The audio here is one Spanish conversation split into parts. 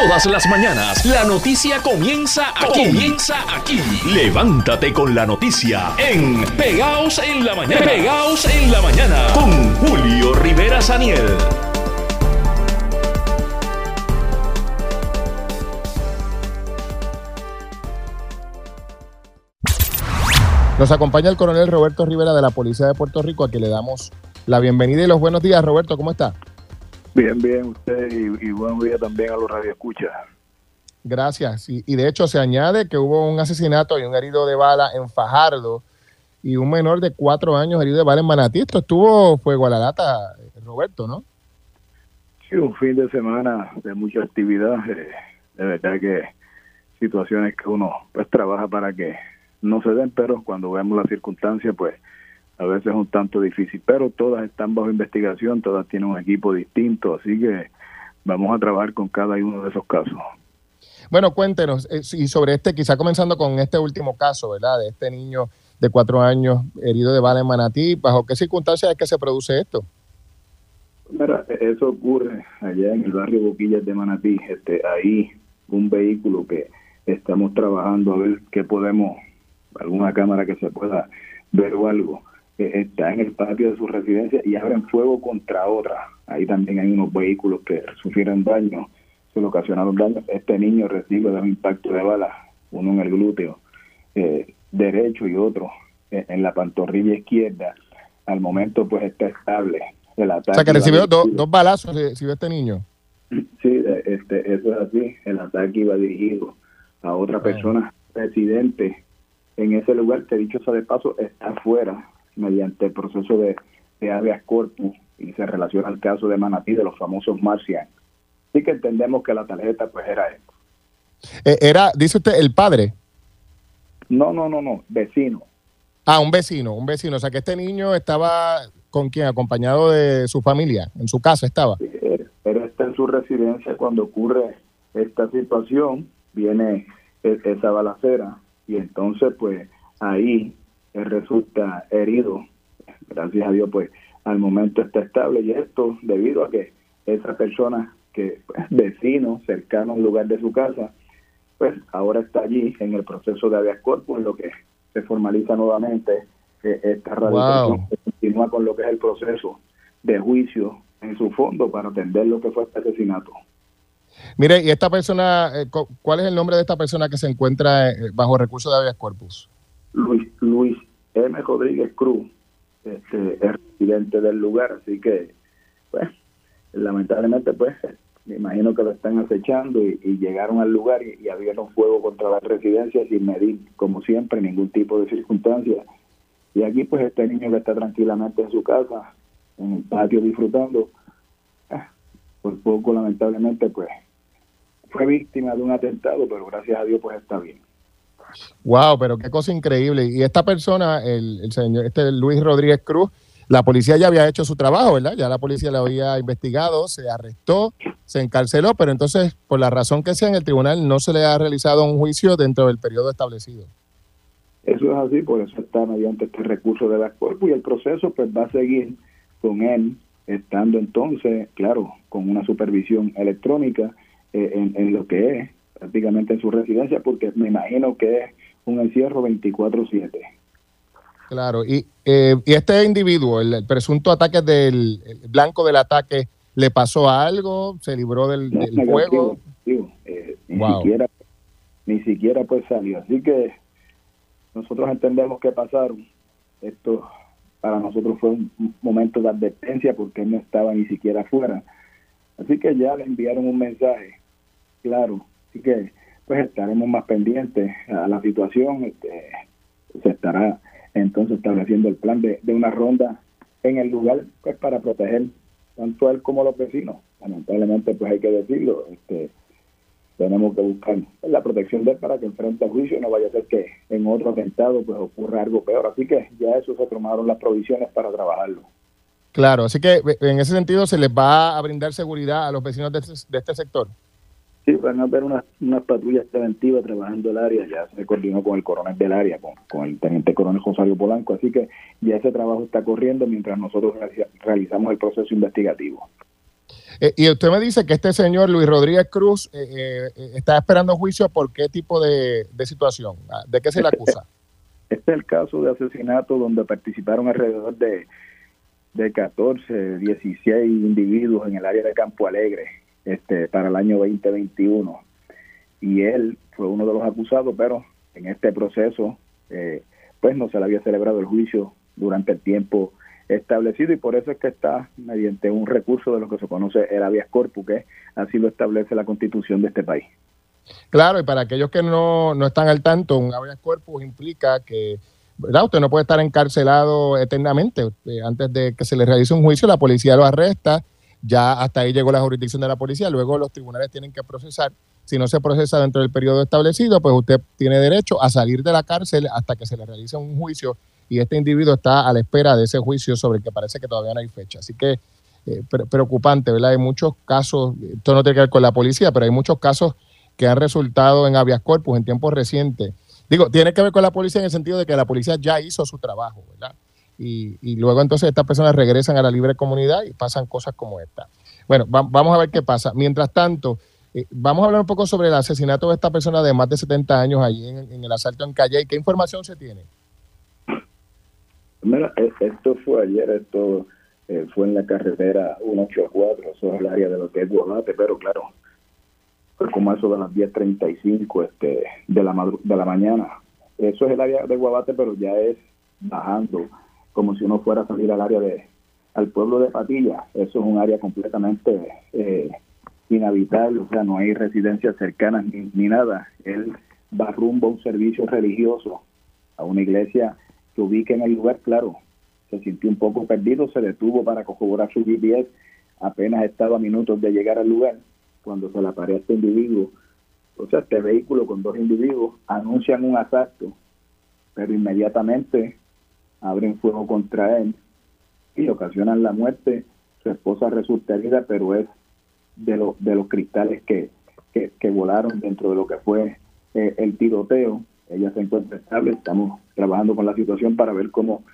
Todas las mañanas la noticia comienza aquí. Comienza aquí. Levántate con la noticia en Pegaos en la mañana. Pegaos en la mañana con Julio Rivera Saniel. Nos acompaña el coronel Roberto Rivera de la Policía de Puerto Rico, a quien le damos la bienvenida y los buenos días. Roberto, ¿cómo está? Bien, bien, usted y, y buenos días también a los radioescuchas. Gracias. Y, y, de hecho se añade que hubo un asesinato y un herido de bala en Fajardo y un menor de cuatro años herido de bala en Manatí. Esto estuvo fuego a la lata, Roberto, ¿no? Sí, un fin de semana de mucha actividad. Eh, de verdad que situaciones que uno pues trabaja para que no se den, pero cuando vemos las circunstancias, pues a veces es un tanto difícil, pero todas están bajo investigación, todas tienen un equipo distinto, así que vamos a trabajar con cada uno de esos casos. Bueno, cuéntenos, eh, y sobre este, quizá comenzando con este último caso, ¿verdad? De este niño de cuatro años herido de bala en Manatí, ¿bajo qué circunstancias es que se produce esto? Mira, eso ocurre allá en el barrio Boquillas de Manatí, este, ahí un vehículo que estamos trabajando a ver qué podemos, alguna cámara que se pueda ver o algo, está en el patio de su residencia y abren fuego contra otra. Ahí también hay unos vehículos que sufrieron daño, se le ocasionaron daño. Este niño recibe un impacto de bala, uno en el glúteo eh, derecho y otro en la pantorrilla izquierda. Al momento pues está estable. El ataque o sea que recibió do, dos balazos, recibió este niño. Sí, este, eso es así. El ataque iba dirigido a otra persona residente en ese lugar que dicho sea de paso está afuera mediante el proceso de, de habeas corpus y se relaciona al caso de Manatí de los famosos Marcian. Así que entendemos que la tarjeta pues era esto. Eh, era, dice usted, el padre. No, no, no, no, vecino. Ah, un vecino, un vecino. O sea que este niño estaba con quién, acompañado de su familia, en su casa estaba. Sí, pero está en su residencia cuando ocurre esta situación, viene esa balacera y entonces pues ahí él resulta herido. Gracias a Dios, pues al momento está estable y esto debido a que esa persona que pues, vecino cercano al lugar de su casa, pues ahora está allí en el proceso de habeas corpus, en lo que se formaliza nuevamente eh, esta radicación, Wow. que continúa con lo que es el proceso de juicio en su fondo para atender lo que fue este asesinato. Mire, y esta persona, eh, cu- ¿cuál es el nombre de esta persona que se encuentra eh, bajo recurso de habeas corpus? Luis, Luis M. Rodríguez Cruz, este, es residente del lugar, así que, pues, lamentablemente, pues, me imagino que lo están acechando y, llegaron al lugar y, y abrieron fuego contra la residencia sin medir, como siempre, ningún tipo de circunstancia. Y aquí, pues, este niño que está tranquilamente en su casa, en el patio disfrutando, ah, por poco, lamentablemente, pues, fue víctima de un atentado, pero gracias a Dios, pues, está bien. Wow, pero qué cosa increíble. Y esta persona, el, señor, este Luis Rodríguez Cruz, la policía ya había hecho su trabajo, ¿verdad? Ya la policía lo había investigado, se arrestó, se encarceló, pero entonces, por la razón que sea, en el tribunal no se le ha realizado un juicio dentro del periodo establecido. Eso es así, por eso está mediante este recurso de la cuerpo y el proceso pues va a seguir con él, estando entonces, claro, con una supervisión electrónica eh, en lo que es prácticamente en su residencia, porque me imagino que es un encierro 24/7. Claro, y, eh, y este individuo, el, el presunto ataque del el blanco del ataque, ¿le pasó algo? ¿Se libró del, No, del negativo, fuego? negativo, eh, ni siquiera ni siquiera pues salió. Así que nosotros entendemos que pasaron. Esto para nosotros fue un momento de advertencia porque él no estaba ni siquiera afuera. Así que ya le enviaron un mensaje, claro. Así que pues estaremos más pendientes a la situación. Este, se estará entonces estableciendo el plan de, una ronda en el lugar pues para proteger tanto a él como a los vecinos. Lamentablemente pues hay que decirlo, este tenemos que buscar la protección de él para que enfrente al juicio no vaya a ser que en otro atentado pues ocurra algo peor. Así que ya eso se tomaron las provisiones para trabajarlo. Claro, así que en ese sentido se les va a brindar seguridad a los vecinos de este, de este sector. Sí, van a haber unas, unas patrullas preventivas trabajando el área, ya se coordinó con el coronel del área, con, con el teniente coronel Rosario Polanco, así que ya ese trabajo está corriendo mientras nosotros realiza- realizamos el proceso investigativo. Eh, y usted me dice que este señor Luis Rodríguez Cruz eh, eh, está esperando juicio por qué tipo de, situación, ah, ¿de qué se le acusa? Este es el caso de asesinato donde participaron alrededor de, de 14, 16 individuos en el área de Campo Alegre este, para el año 2021. Y él fue uno de los acusados, pero en este proceso pues no se le había celebrado el juicio durante el tiempo establecido y por eso es que está mediante un recurso de lo que se conoce el habeas corpus, que así lo establece la constitución de este país. Claro, y para aquellos que no, no están al tanto, un habeas corpus implica que ¿verdad? usted no puede estar encarcelado eternamente. Eh, antes de que se le realice un juicio, la policía lo arresta, ya hasta ahí llegó la jurisdicción de la policía, luego los tribunales tienen que procesar. Si no se procesa dentro del periodo establecido, pues usted tiene derecho a salir de la cárcel hasta que se le realice un juicio y este individuo está a la espera de ese juicio sobre el que parece que todavía no hay fecha. Así que eh, preocupante, ¿verdad? Hay muchos casos, esto no tiene que ver con la policía, pero hay muchos casos que han resultado en habeas corpus en tiempos recientes. Digo, tiene que ver con la policía en el sentido de que la policía ya hizo su trabajo, ¿verdad? Y, luego entonces estas personas regresan a la libre comunidad y pasan cosas como esta. Bueno, vamos a ver qué pasa. Mientras tanto, eh, vamos a hablar un poco sobre el asesinato de esta persona de más de 70 años allí en, en el asalto en Calle. ¿Qué información se tiene? Mira, e, esto fue ayer, esto eh, fue en la carretera 184, eso es el área de lo que es Guabate, pero claro, fue como eso de las 10.35 este, de, la de la mañana. Eso es el área de Guabate, pero ya es bajando, como si uno fuera a salir al área de al pueblo de Patilla. Eso es un área completamente eh, inhabitable, o sea, no hay residencias cercanas ni, nada. Él va rumbo a un servicio religioso, a una iglesia que ubique en el lugar, claro, se sintió un poco perdido, se detuvo para corroborar su GPS, apenas estaba a minutos de llegar al lugar, cuando se le aparece este individuo, o sea, este vehículo con dos individuos, anuncian un asalto, pero inmediatamente abren fuego contra él y ocasionan la muerte. Su esposa resulta herida, pero es de, los de los cristales que, que, volaron dentro de lo que fue eh, el tiroteo ella se encuentra estable, estamos trabajando con la situación para ver cómo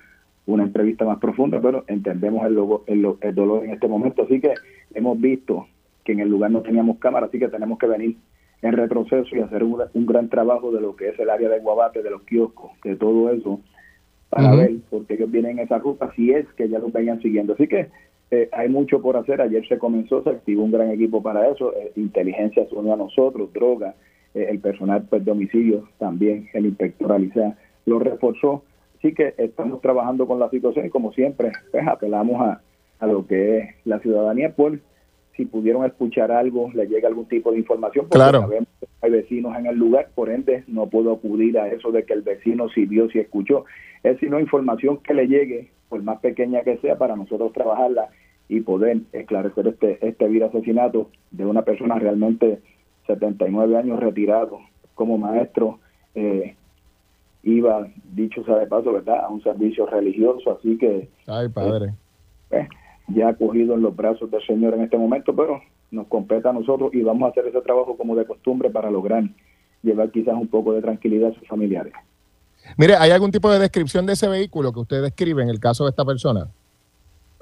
una entrevista más profunda, pero entendemos el, el, dolor en este momento, así que hemos visto que en el lugar no teníamos cámara, así que tenemos que venir en retroceso y hacer un, gran trabajo de lo que es el área de Guabate, de los kioscos, de todo eso, para ver por qué ellos vienen en esa ruta, si es que ya lo vengan siguiendo. Así que eh, hay mucho por hacer. Ayer se comenzó, se activó un gran equipo para eso. Eh, inteligencia se unió a nosotros, droga, eh, el personal pues, de homicidio también, el inspector Alicia lo reforzó. Así que estamos trabajando con la situación y como siempre, pues apelamos a, a lo que es la ciudadanía por si pudieron escuchar algo, le llega algún tipo de información, porque claro. sabemos que hay vecinos en el lugar, por ende no puedo acudir a eso de que el vecino si vio, si escuchó. Es sino información que le llegue, por más pequeña que sea, para nosotros trabajarla y poder esclarecer este, este vil asesinato de una persona realmente 79 años retirado como maestro, eh, iba, dicho sea de paso, ¿verdad?, a un servicio religioso, así que... Ay, padre. Eh, ya cogido en los brazos del Señor en este momento, pero nos compete a nosotros y vamos a hacer ese trabajo como de costumbre para lograr llevar quizás un poco de tranquilidad a sus familiares. Mire, ¿hay algún tipo de descripción de ese vehículo que usted describe en el caso de esta persona?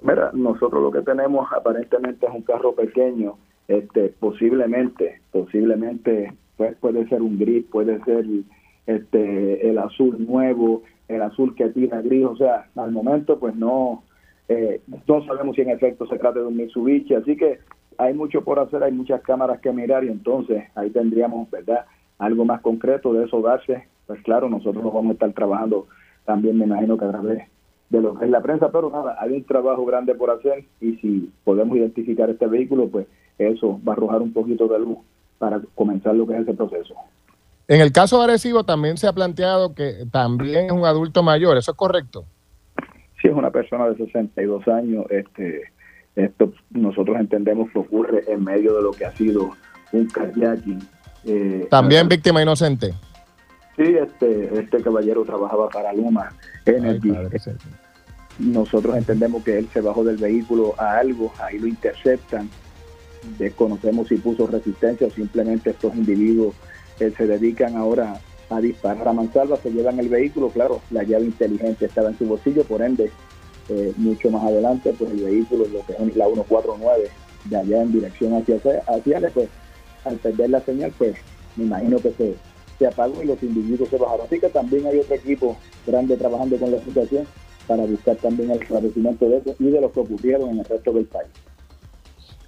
Mira, nosotros lo que tenemos aparentemente es un carro pequeño, este, posiblemente, posiblemente pues puede ser un gris, puede ser este el azul nuevo, el azul que tira gris, o sea, al momento pues no eh, no sabemos si en efecto se trata de un Mitsubishi, así que hay mucho por hacer, hay muchas cámaras que mirar y entonces ahí tendríamos, ¿verdad? Algo más concreto de eso darse, pues claro, nosotros vamos a estar trabajando también, me imagino que a través de lo que es la prensa, pero nada, hay un trabajo grande por hacer y si podemos identificar este vehículo, pues eso va a arrojar un poquito de luz para comenzar lo que es ese proceso. En el caso de Arecibo también se ha planteado que también es un adulto mayor, ¿eso es correcto? Sí, es una persona de 62 años. Este, esto nosotros entendemos que ocurre en medio de lo que ha sido un kayaking. Eh, también víctima inocente. Sí, este, este caballero trabajaba para Luma Energy. nosotros entendemos que él se bajó del vehículo a algo, ahí lo interceptan desconocemos si puso resistencia o simplemente estos individuos eh, se dedican ahora a disparar a mansalva, se llevan el vehículo, claro, la llave inteligente estaba en su bolsillo, por ende, eh, mucho más adelante, pues el vehículo, lo que es la 149, de allá en dirección hacia hacia pues al perder la señal, pues me imagino que se, se apagó y los individuos se bajaron. Así que también hay otro equipo grande trabajando con la situación para buscar también el esclarecimiento de eso y de lo que ocurrieron en el resto del país.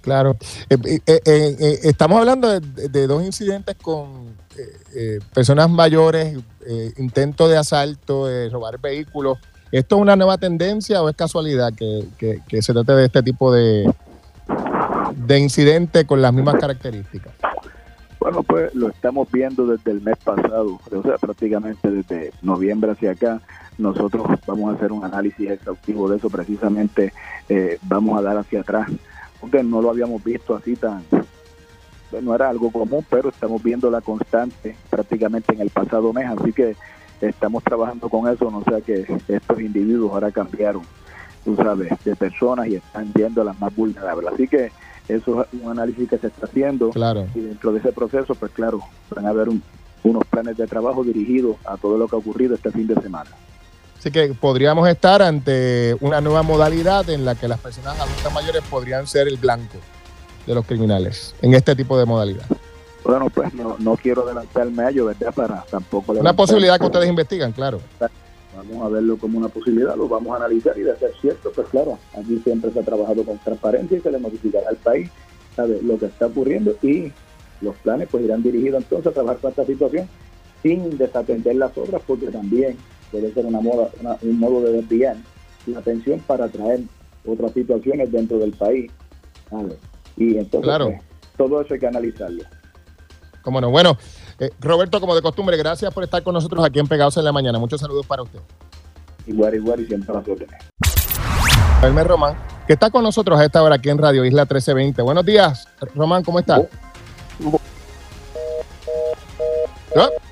Claro. Eh, eh, eh, estamos hablando de, dos incidentes con personas mayores, intento de asalto, robar vehículos. ¿Esto es una nueva tendencia o es casualidad que, que se trate de este tipo de, de incidente con las mismas características? Bueno, pues lo estamos viendo desde el mes pasado, o sea, prácticamente desde noviembre hacia acá. Nosotros vamos a hacer un análisis exhaustivo de eso, precisamente eh, vamos a dar hacia atrás, porque no lo habíamos visto así tan, no era algo común, pero estamos viendo la constante prácticamente en el pasado mes, así que estamos trabajando con eso, no sea que estos individuos ahora cambiaron, tú sabes, de personas y están viendo a las más vulnerables. Así que eso es un análisis que se está haciendo. Claro. Y dentro de ese proceso, pues claro, van a haber unos planes de trabajo dirigidos a todo lo que ha ocurrido este fin de semana. Así que podríamos estar ante una nueva modalidad en la que las personas adultas mayores podrían ser el blanco de los criminales en este tipo de modalidad. Bueno, pues no, no quiero adelantarme a ello, ¿verdad? Para tampoco... Una posibilidad que ustedes investigan, claro vamos a verlo como una posibilidad, lo vamos a analizar y de ser cierto, pues claro, aquí siempre se ha trabajado con transparencia y se le notificará al país sabe, lo que está ocurriendo y los planes pues irán dirigidos entonces a trabajar con esta situación sin desatender las obras porque también puede ser una moda, un modo de desviar la atención para atraer otras situaciones dentro del país. Y entonces pues, todo eso hay que analizarlo. Cómo no. Bueno, eh, Roberto, como de costumbre, gracias por estar con nosotros aquí en Pegados en la Mañana. Muchos saludos para usted. Igual, igual y siempre las órdenes. Román, que está con nosotros a esta hora aquí en Radio Isla 1320. Buenos días, Román, ¿cómo está?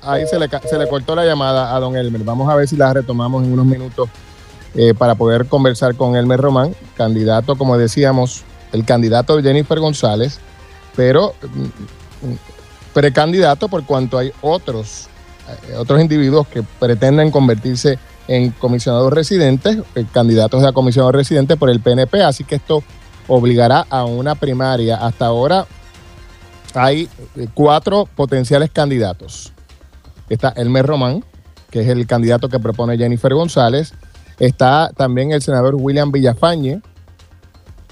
Ahí se le, se le cortó la llamada a don Elmer. Vamos a ver si la retomamos en unos minutos eh, para poder conversar con Elmer Román, candidato, como decíamos, el candidato de Jennifer González, pero mm, precandidato por cuanto hay otros, eh, otros individuos que pretenden convertirse en comisionados residentes, candidatos a comisionados residentes por el PNP, así que esto obligará a una primaria. Hasta ahora hay eh, cuatro potenciales candidatos. Está Elmer Román, que es el candidato que propone Jennifer González. Está también el senador William Villafañe,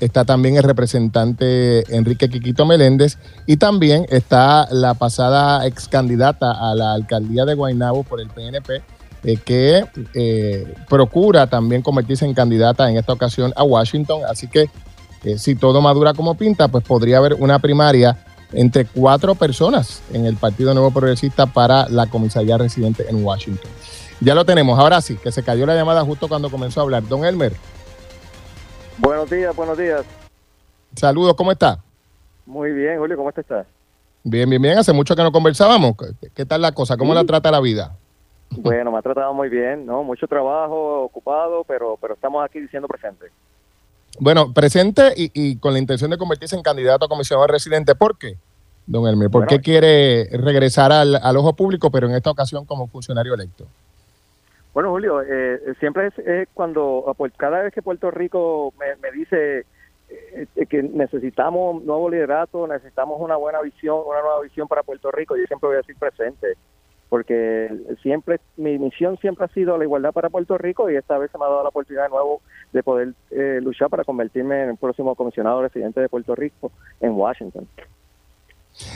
está también el representante Enrique Quiquito Meléndez y también está la pasada ex candidata a la alcaldía de Guaynabo por el PNP, eh, que eh, procura también convertirse en candidata en esta ocasión a Washington. Así que eh, si todo madura como pinta, pues podría haber una primaria entre cuatro personas en el Partido Nuevo Progresista para la comisaría residente en Washington. Ya lo tenemos. Ahora sí, que se cayó la llamada justo cuando comenzó a hablar. Don Elmer. Buenos días, buenos días. Saludos, ¿cómo está? Muy bien, Julio, ¿cómo estás? Bien, bien, bien. Hace mucho que no conversábamos. ¿Qué tal la cosa? ¿Cómo la trata la vida? Bueno, me ha tratado muy bien, ¿no? Mucho trabajo, ocupado, pero, pero estamos aquí diciendo presente. Bueno, presente y, con la intención de convertirse en candidato a comisionado residente. ¿Por qué, don Elmer? ¿Por qué quiere regresar al, al ojo público, pero en esta ocasión como funcionario electo? Bueno, Julio, eh, siempre es, cuando, cada vez que Puerto Rico me, dice eh, que necesitamos nuevo liderato, necesitamos una buena visión, una nueva visión para Puerto Rico, yo siempre voy a decir presente, porque siempre, mi misión siempre ha sido la igualdad para Puerto Rico y esta vez se me ha dado la oportunidad de nuevo de poder eh, luchar para convertirme en el próximo comisionado residente de Puerto Rico en Washington.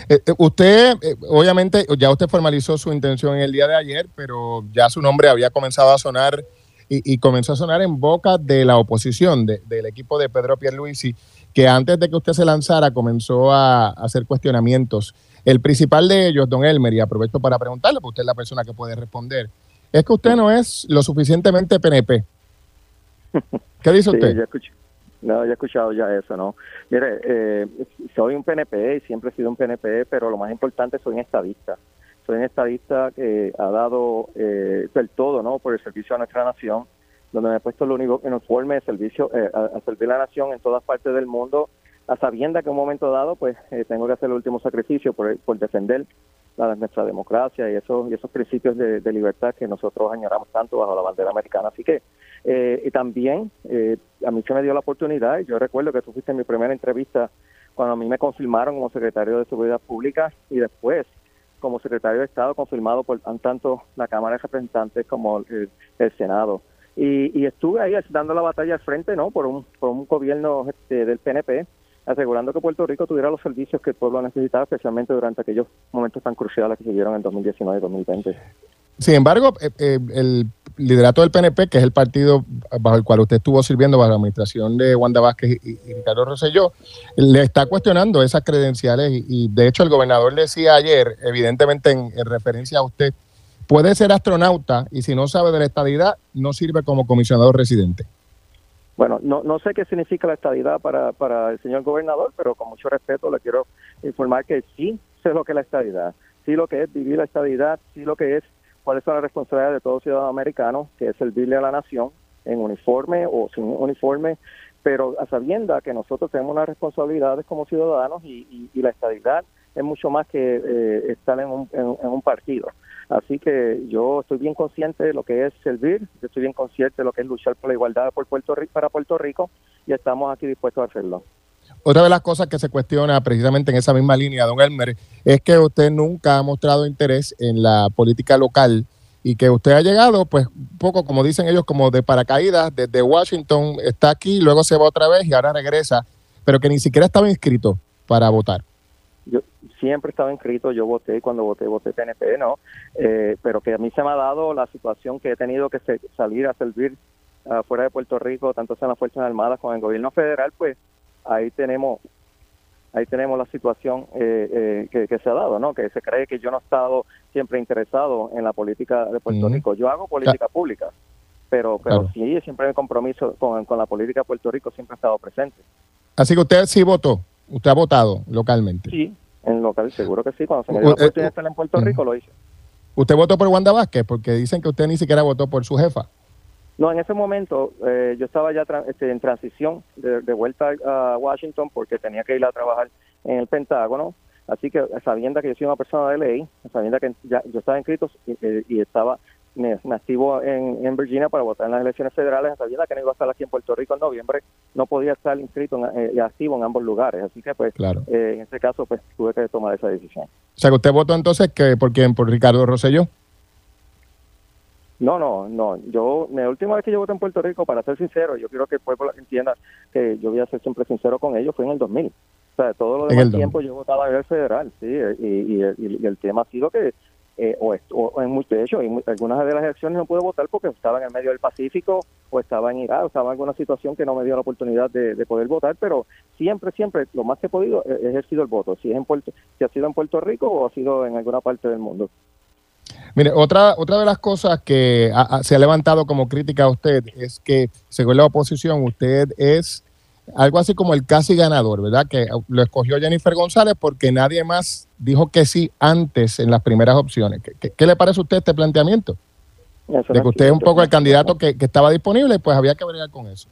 Eh, eh, usted, eh, obviamente, ya usted formalizó su intención en el día de ayer, pero ya su nombre había comenzado a sonar y, comenzó a sonar en boca de la oposición, del equipo de Pedro Pierluisi, que antes de que usted se lanzara comenzó a, hacer cuestionamientos. El principal de ellos, don Elmer, y aprovecho para preguntarle, porque usted es la persona que puede responder, es que usted no es lo suficientemente PNP. ¿Qué dice usted? No, ya he escuchado ya eso, ¿no? Mire, eh, soy un PNP y siempre he sido un PNP, pero lo más importante soy un estadista. Soy un estadista que ha dado eh, el todo, ¿no? Por el servicio a nuestra nación, donde me he puesto el único uniforme de servicio eh, a, servir a la nación en todas partes del mundo, a sabienda que en un momento dado, pues eh, tengo que hacer el último sacrificio por, por defender la, nuestra democracia y esos, y esos principios de, libertad que nosotros añoramos tanto bajo la bandera americana. Así que eh, y también eh, a mí se me dio la oportunidad, yo recuerdo que tú fuiste en mi primera entrevista cuando a mí me confirmaron como secretario de Seguridad Pública y después como secretario de Estado confirmado por tanto la Cámara de Representantes como el, Senado. Y, estuve ahí dando la batalla al frente, ¿no? Por un, por un gobierno este, del PNP, asegurando que Puerto Rico tuviera los servicios que el pueblo necesitaba, especialmente durante aquellos momentos tan cruciales que se dieron en 2019 y 2020. Sin embargo, eh, eh, el liderato del PNP, que es el partido bajo el cual usted estuvo sirviendo bajo la administración de Wanda Vázquez y, Ricardo Rosselló, le está cuestionando esas credenciales y, de hecho el gobernador decía ayer, evidentemente en, referencia a usted, puede ser astronauta y si no sabe de la estadidad, no sirve como comisionado residente. Bueno, no, no sé qué significa la estadidad para, para el señor gobernador, pero con mucho respeto le quiero informar que sí sé lo que es la estadidad, sí lo que es vivir la estadidad, sí lo que es cuáles son las responsabilidades de todo ciudadano americano, que es servirle a la nación en uniforme o sin uniforme, pero a sabienda que nosotros tenemos unas responsabilidades como ciudadanos y, la estabilidad es mucho más que eh, estar en un, en, un partido. Así que yo estoy bien consciente de lo que es servir, yo estoy bien consciente de lo que es luchar por la igualdad por Puerto Rico, para Puerto Rico y estamos aquí dispuestos a hacerlo. Otra de las cosas que se cuestiona precisamente en esa misma línea, don Elmer, es que usted nunca ha mostrado interés en la política local y que usted ha llegado, pues, un poco como dicen ellos, como de paracaídas, desde Washington, está aquí, luego se va otra vez y ahora regresa, pero que ni siquiera estaba inscrito para votar. Yo siempre estaba inscrito, yo voté, cuando voté, voté PNP, ¿no? Eh, pero que a mí se me ha dado la situación que he tenido que salir a servir fuera de Puerto Rico, tanto sea en las Fuerzas Armadas como en el gobierno federal, pues ahí tenemos ahí tenemos la situación eh, eh, que, se ha dado, ¿no? Que se cree que yo no he estado siempre interesado en la política de Puerto Rico. Yo hago política pública, pero pero sí, siempre mi compromiso con, la política de Puerto Rico siempre ha estado presente. Así que usted sí votó, usted ha votado localmente. Sí, en local, seguro que sí. Cuando se me dio la oportunidad de estar en Puerto Rico, lo hice. ¿Usted votó por Wanda Vázquez? Porque dicen que usted ni siquiera votó por su jefa. No, en ese momento eh, yo estaba ya este, en transición de, vuelta a Washington porque tenía que ir a trabajar en el Pentágono. Así que sabiendo que yo soy una persona de ley, sabiendo que ya, yo estaba inscrito y, estaba me, activo en, Virginia para votar en las elecciones federales, sabiendo que no iba a estar aquí en Puerto Rico en noviembre, no podía estar inscrito eh, y activo en ambos lugares. Así que, pues, eh, en ese caso, pues, tuve que tomar esa decisión. O sea, que usted votó entonces que por quién, por Ricardo Rosselló. No, no, no. Yo, la última vez que yo voté en Puerto Rico, para ser sincero, yo quiero que el pueblo entienda que yo voy a ser siempre sincero con ellos, fue en el 2000. O sea, todo lo demás tiempo yo votaba a nivel federal, sí, y, el tema ha sido que, eh, o, o, en de hecho, en algunas de las elecciones no pude votar porque estaba en el medio del Pacífico, o estaba en Irak, estaba en alguna situación que no me dio la oportunidad de, poder votar, pero siempre, siempre, lo más que he podido, he ejercido el voto, si, es en Puerto, si ha sido en Puerto Rico o ha sido en alguna parte del mundo. Mire, otra, otra de las cosas que se ha levantado como crítica a usted es que, según la oposición, usted es algo así como el casi ganador, ¿verdad? Que lo escogió Jennifer González porque nadie más dijo que sí antes en las primeras opciones. ¿Qué, le parece a usted este planteamiento? de que usted es un poco el candidato que, que estaba disponible, pues había que bregar con eso.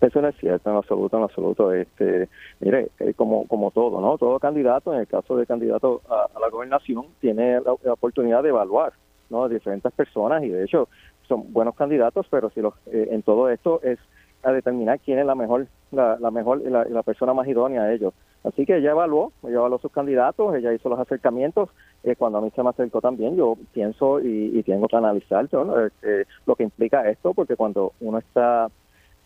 Eso no es cierto, en absoluto, en absoluto. Este, mire, eh, como, como todo, ¿no? Todo candidato, en el caso de candidato a, la gobernación, tiene la, oportunidad de evaluar, ¿no? diferentes personas y de hecho son buenos candidatos, pero si los, eh, en todo esto es a determinar quién es la mejor, la, la mejor, la, la persona más idónea a ellos. Así que ella evaluó, ella evaluó sus candidatos, ella hizo los acercamientos. Eh, cuando a mí se me acercó también, yo pienso y, tengo que analizar lo que implica esto, porque cuando uno está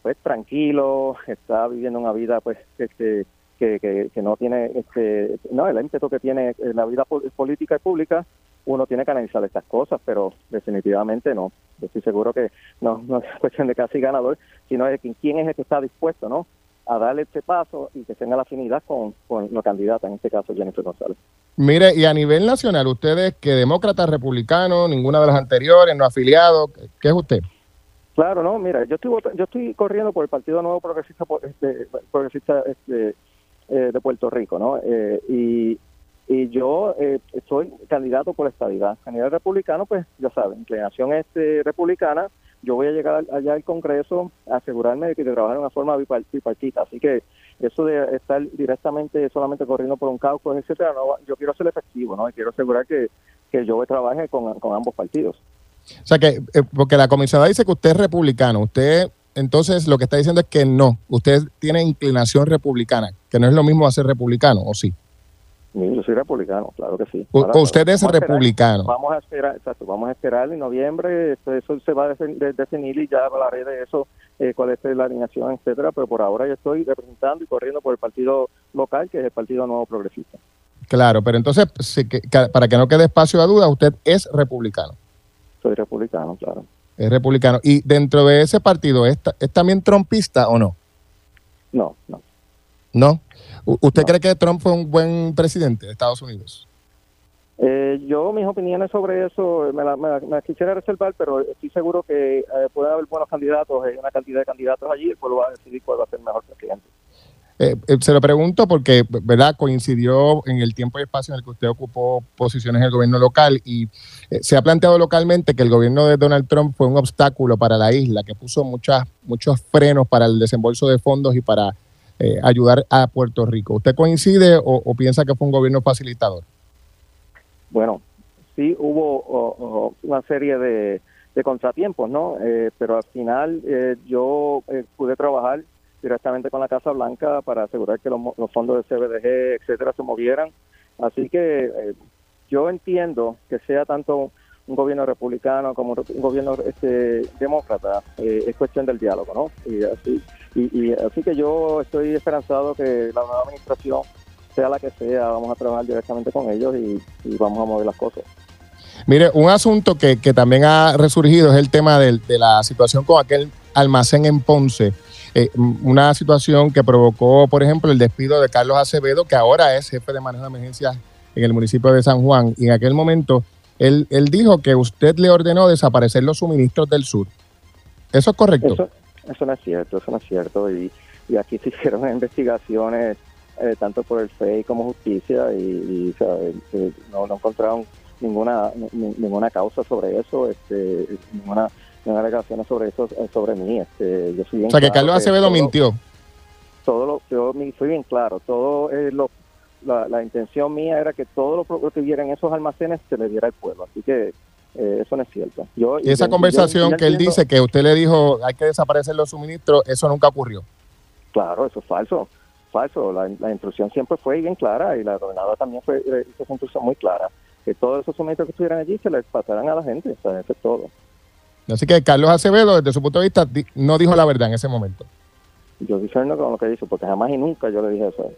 pues tranquilo, está viviendo una vida pues este, que, que, no tiene este no el ímpetu que tiene la vida política y pública uno tiene que analizar estas cosas pero definitivamente no yo estoy seguro que no, no es cuestión de casi ganador sino de quién es el que está dispuesto no a darle este paso y que tenga la afinidad con, con la candidata en este caso Jennifer González Mire, y a nivel nacional, ustedes que demócrata, republicano, ninguna de las anteriores, no afiliado, ¿qué es usted? Claro, no, mira, yo estoy yo estoy corriendo por el Partido Nuevo Progresista este, Progresista este, eh, de Puerto Rico, ¿no? Eh, y, y yo eh, soy candidato por estabilidad. A nivel republicano, pues ya saben, inclinación este, republicana, yo voy a llegar allá al Congreso a asegurarme de que de trabajar de una forma bipartita. Así que eso de estar directamente solamente corriendo por un caucus, etcétera, no, yo quiero ser efectivo, ¿no? Y quiero asegurar que, que yo trabaje con, con ambos partidos. O sea que, eh, porque la comisionada dice que usted es republicano, usted entonces lo que está diciendo es que no, usted tiene inclinación republicana, que no es lo mismo hacer republicano, ¿o sí? Yo soy republicano, claro que sí. usted es republicano. vamos a esperar, exacto, vamos a esperar en noviembre, eso se va a definir y ya hablaré de eso, eh, cuál es la alineación, etcétera, pero por ahora yo estoy representando y corriendo por el partido local, que es el Partido Nuevo Progresista. Claro, pero entonces, para que no quede espacio a duda, usted es republicano. Soy republicano, claro. Es republicano. ¿Y dentro de ese partido es, es también trompista o no? No, no. ¿No? ¿Usted cree que Trump fue un buen presidente de Estados Unidos? Eh, yo mis opiniones sobre eso me, la, quisiera reservar, pero estoy seguro que eh, puede haber buenos candidatos, hay una cantidad de candidatos allí, el pueblo va a decidir cuál va a ser el mejor presidente. Eh, se lo pregunto porque, ¿verdad? Coincidió en el tiempo y espacio en el que usted ocupó posiciones en el gobierno local y se ha planteado localmente que el gobierno de Donald Trump fue un obstáculo para la isla, que puso muchas, muchos frenos para el desembolso de fondos y para eh, ayudar a Puerto Rico. ¿Usted coincide o, piensa que fue un gobierno facilitador? Bueno, sí hubo una serie de, contratiempos, ¿no? Eh, pero al final eh, yo pude trabajar directamente con la Casa Blanca para asegurar que los, fondos de CBDG, etcétera, se movieran. Así que yo entiendo que sea tanto un gobierno republicano como un gobierno este, demócrata, es cuestión del diálogo, ¿no? Y así y, así que yo estoy esperanzado que la nueva administración, sea la que sea, vamos a trabajar directamente con ellos y, vamos a mover las cosas. Mire, un asunto que, también ha resurgido es el tema de, la situación con aquel almacén en Ponce. Eh, una situación que provocó, por ejemplo, el despido de Carlos Acevedo, que ahora es jefe de manejo de emergencias en el municipio de San Juan. Y en aquel momento él, él dijo que usted le ordenó desaparecer los suministros del sur. ¿Eso es correcto? Eso no es cierto, eso no es cierto. Y, y aquí se hicieron investigaciones eh, tanto por el FEI como justicia y, eh, no, encontraron ninguna ninguna causa sobre eso, este, ninguna, ninguna alegación sobre eso eh, sobre mí. Este, yo soy o sea, que Carlos Acevedo mintió. Todo lo, yo soy bien claro, todo lo, la, la, intención mía era que todo lo que hubiera en esos almacenes se le diera al pueblo. Así que eh, eso no es cierto. Yo, y esa conversación que él dice que usted le dijo hay que desaparecer los suministros, eso nunca ocurrió. Claro, eso es falso. Falso. La, instrucción siempre fue bien clara y la gobernadora también fue, eh, hizo instrucción muy clara. Que todos esos suministros que estuvieran allí se les pasaran a la gente. O sea, eso es todo. Así que Carlos Acevedo, desde su punto de vista, no dijo la verdad en ese momento. Yo discerno con lo que dijo, porque jamás y nunca yo le dije eso.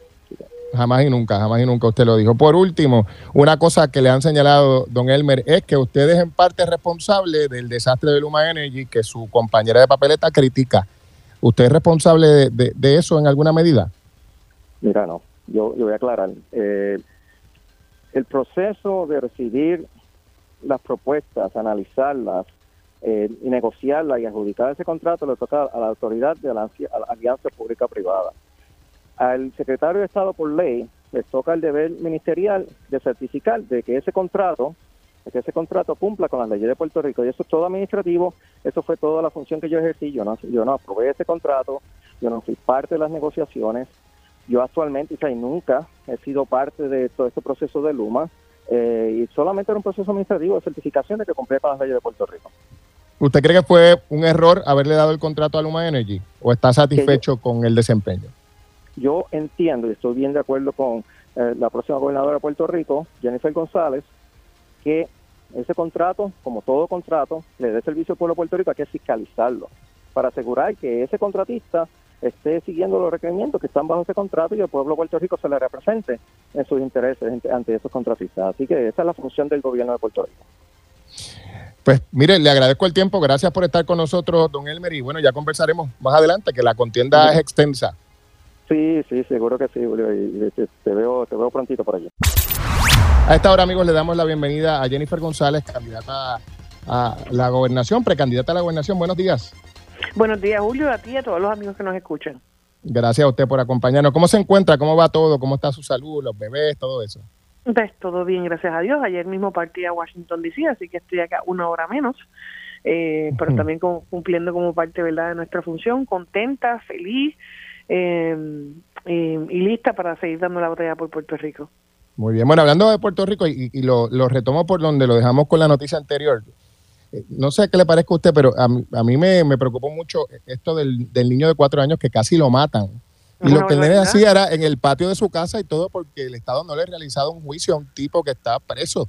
Jamás y nunca, jamás y nunca usted lo dijo. Por último, una cosa que le han señalado, don Elmer, es que usted es en parte responsable del desastre de Luma Energy que su compañera de papeleta critica. ¿Usted es responsable de, eso en alguna medida? Mira, no, yo, yo voy a aclarar. Eh, el proceso de recibir las propuestas, analizarlas eh, y negociarlas y adjudicar ese contrato le toca a la autoridad de la Alianza Pública-Privada. Al secretario de Estado por ley le toca el deber ministerial de certificar de que ese contrato que ese contrato cumpla con las leyes de Puerto Rico y eso es todo administrativo, eso fue toda la función que yo ejercí, yo no, yo no aprobé ese contrato, yo no fui parte de las negociaciones, yo actualmente, y nunca he sido parte de todo este proceso de Luma, eh, y solamente era un proceso administrativo de certificación de que cumplía con las leyes de Puerto Rico. ¿Usted cree que fue un error haberle dado el contrato a Luma Energy o está satisfecho con el desempeño? Yo entiendo y estoy bien de acuerdo con eh, la próxima gobernadora de Puerto Rico, Jennifer González, que ese contrato, como todo contrato, le dé servicio al pueblo de Puerto Rico, hay que fiscalizarlo para asegurar que ese contratista esté siguiendo los requerimientos que están bajo ese contrato y el pueblo de Puerto Rico se le represente en sus intereses ante esos contratistas. Así que esa es la función del gobierno de Puerto Rico. Pues mire, le agradezco el tiempo, gracias por estar con nosotros, don Elmer, y bueno, ya conversaremos más adelante, que la contienda es extensa. Sí, sí, seguro que sí, Julio. Y te, veo, te veo prontito por allí. A esta hora, amigos, le damos la bienvenida a Jennifer González, candidata a la gobernación, precandidata a la gobernación. Buenos días. Buenos días, Julio, a ti y a todos los amigos que nos escuchan. Gracias a usted por acompañarnos. ¿Cómo se encuentra? ¿Cómo va todo? ¿Cómo está su salud, los bebés, todo eso? Pues todo bien, gracias a Dios. Ayer mismo partí a Washington, D.C., así que estoy acá una hora menos, eh, pero también cumpliendo como parte ¿verdad? de nuestra función, contenta, feliz Em, y lista para seguir dando la batalla por Puerto Rico. Muy bien, bueno, hablando de Puerto Rico y, lo, retomo por donde lo dejamos con la noticia anterior, eh, no sé qué le parezca a usted, pero a, mí me, me, preocupó mucho esto del, del, niño de cuatro años que casi lo matan. Y lo que el nene hacía era en el patio de su casa y todo porque el Estado no le ha realizado un juicio a un tipo que está preso.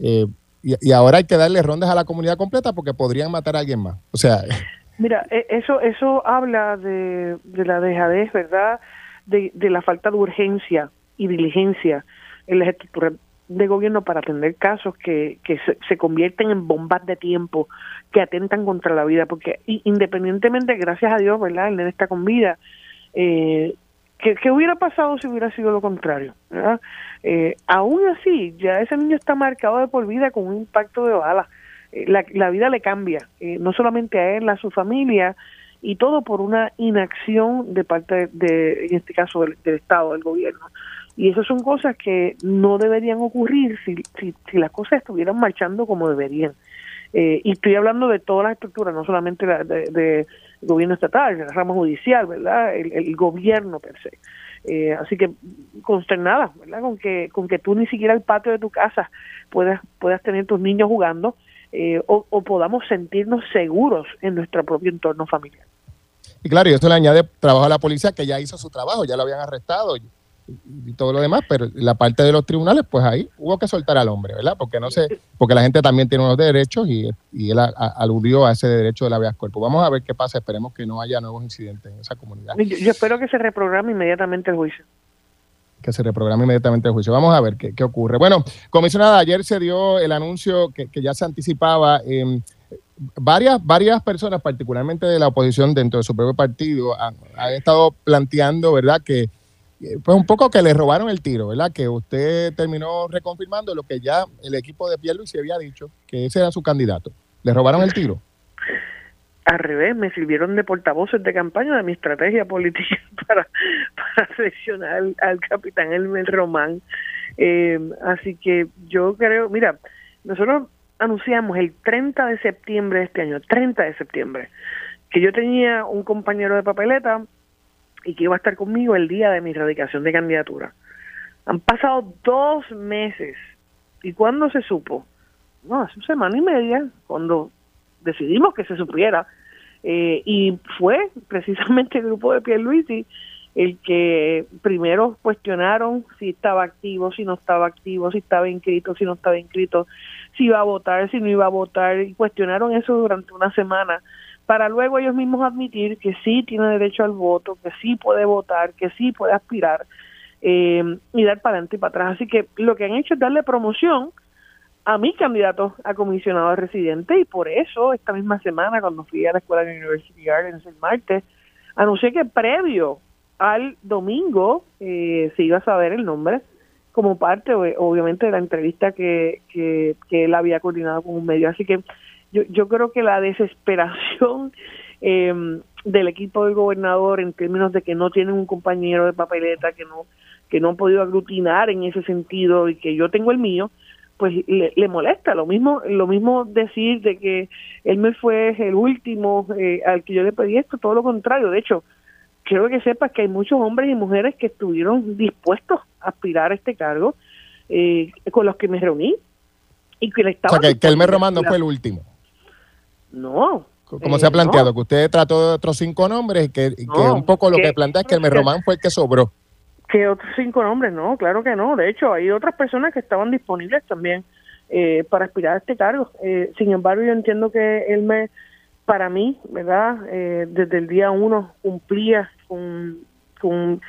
Eh, y, ahora hay que darle rondas a la comunidad completa porque podrían matar a alguien más. O sea... Mira, e, eso, eso habla de, de la dejadez, ¿verdad? De, de la falta de urgencia y diligencia en las estructuras de gobierno para atender casos que, que se, convierten en bombas de tiempo que atentan contra la vida, porque independientemente, gracias a Dios, ¿verdad? El nene está con vida. Eh, ¿qué, hubiera pasado si hubiera sido lo contrario? ¿verdad? Eh, aún así, ya ese niño está marcado de por vida con un impacto de bala. La, la, vida le cambia, eh, no solamente a él, a su familia, y todo por una inacción de parte, de, en este caso, del Estado, del gobierno. Y esas son cosas que no deberían ocurrir si, si, las cosas estuvieran marchando como deberían. Eh, y estoy hablando de todas las estructuras, no solamente del de, gobierno estatal, de la rama judicial, ¿verdad? El, gobierno per se. Eh, así que consternada, ¿verdad? Con que, con que tú ni siquiera el patio de tu casa puedas, puedas tener tus niños jugando eh, o, o podamos sentirnos seguros en nuestro propio entorno familiar. Y claro, y esto le añade trabajo a la policía que ya hizo su trabajo, ya lo habían arrestado, y todo lo demás, pero la parte de los tribunales, pues ahí hubo que soltar al hombre, ¿verdad? Porque no sé, porque la gente también tiene unos derechos y, él aludió a ese derecho de la habeas corpus. Vamos a ver qué pasa, esperemos que no haya nuevos incidentes en esa comunidad. Yo, espero que se reprograme inmediatamente el juicio. Que se reprograme inmediatamente el juicio. Vamos a ver qué, qué ocurre. Bueno, comisionada, ayer se dio el anuncio que, ya se anticipaba. Eh, varias, varias personas, particularmente de la oposición dentro de su propio partido, han estado planteando, ¿verdad?, que pues un poco que le robaron el tiro, ¿verdad? Que usted terminó reconfirmando lo que ya el equipo de se había dicho, que ese era su candidato. ¿Le robaron el tiro? Al revés, me sirvieron de portavoces de campaña de mi estrategia política para, para seleccionar al, capitán Elmer Román. Eh, así que yo creo, mira, nosotros anunciamos el 30 de septiembre de este año, 30 de septiembre, que yo tenía un compañero de papeleta y que iba a estar conmigo el día de mi radicación de candidatura. Han pasado dos meses. ¿Y cuándo se supo? No, hace una semana y media, cuando decidimos que se supiera. Eh, y fue precisamente el grupo de Pierluisi el que primero cuestionaron si estaba activo, si no estaba activo, si estaba inscrito, si no estaba inscrito, si iba a votar, si no iba a votar, y cuestionaron eso durante una semana para luego ellos mismos admitir que sí tiene derecho al voto, que sí puede votar, que sí puede aspirar eh, y dar para adelante y para atrás. Así que lo que han hecho es darle promoción a mi candidato a comisionado residente y por eso esta misma semana cuando fui a la escuela de University Gardens el martes anuncié que previo al domingo eh, se iba a saber el nombre como parte obviamente de la entrevista que, que, que él había coordinado con un medio. Así que yo, yo creo que la desesperación eh, del equipo del gobernador en términos de que no tienen un compañero de papeleta, que no que no han podido aglutinar en ese sentido y que yo tengo el mío, pues le, molesta. Lo mismo lo mismo decir de que él me fue el último eh, al que yo le pedí esto, todo lo contrario. De hecho, quiero que sepas que hay muchos hombres y mujeres que estuvieron dispuestos a aspirar a este cargo, eh, con los que me reuní. Y que le estaba o sea, que, que el mes romano fue el último. No. Como se ha eh, planteado, que usted trató de otros cinco nombres y que, un poco lo que, plantea es que el Román fue el que sobró. Que otros cinco nombres, no, claro que no. De hecho, hay otras personas que estaban disponibles también eh, para aspirar a este cargo. Eh, sin embargo, yo entiendo que él me, para mí, ¿verdad? desde el día uno cumplía con, con,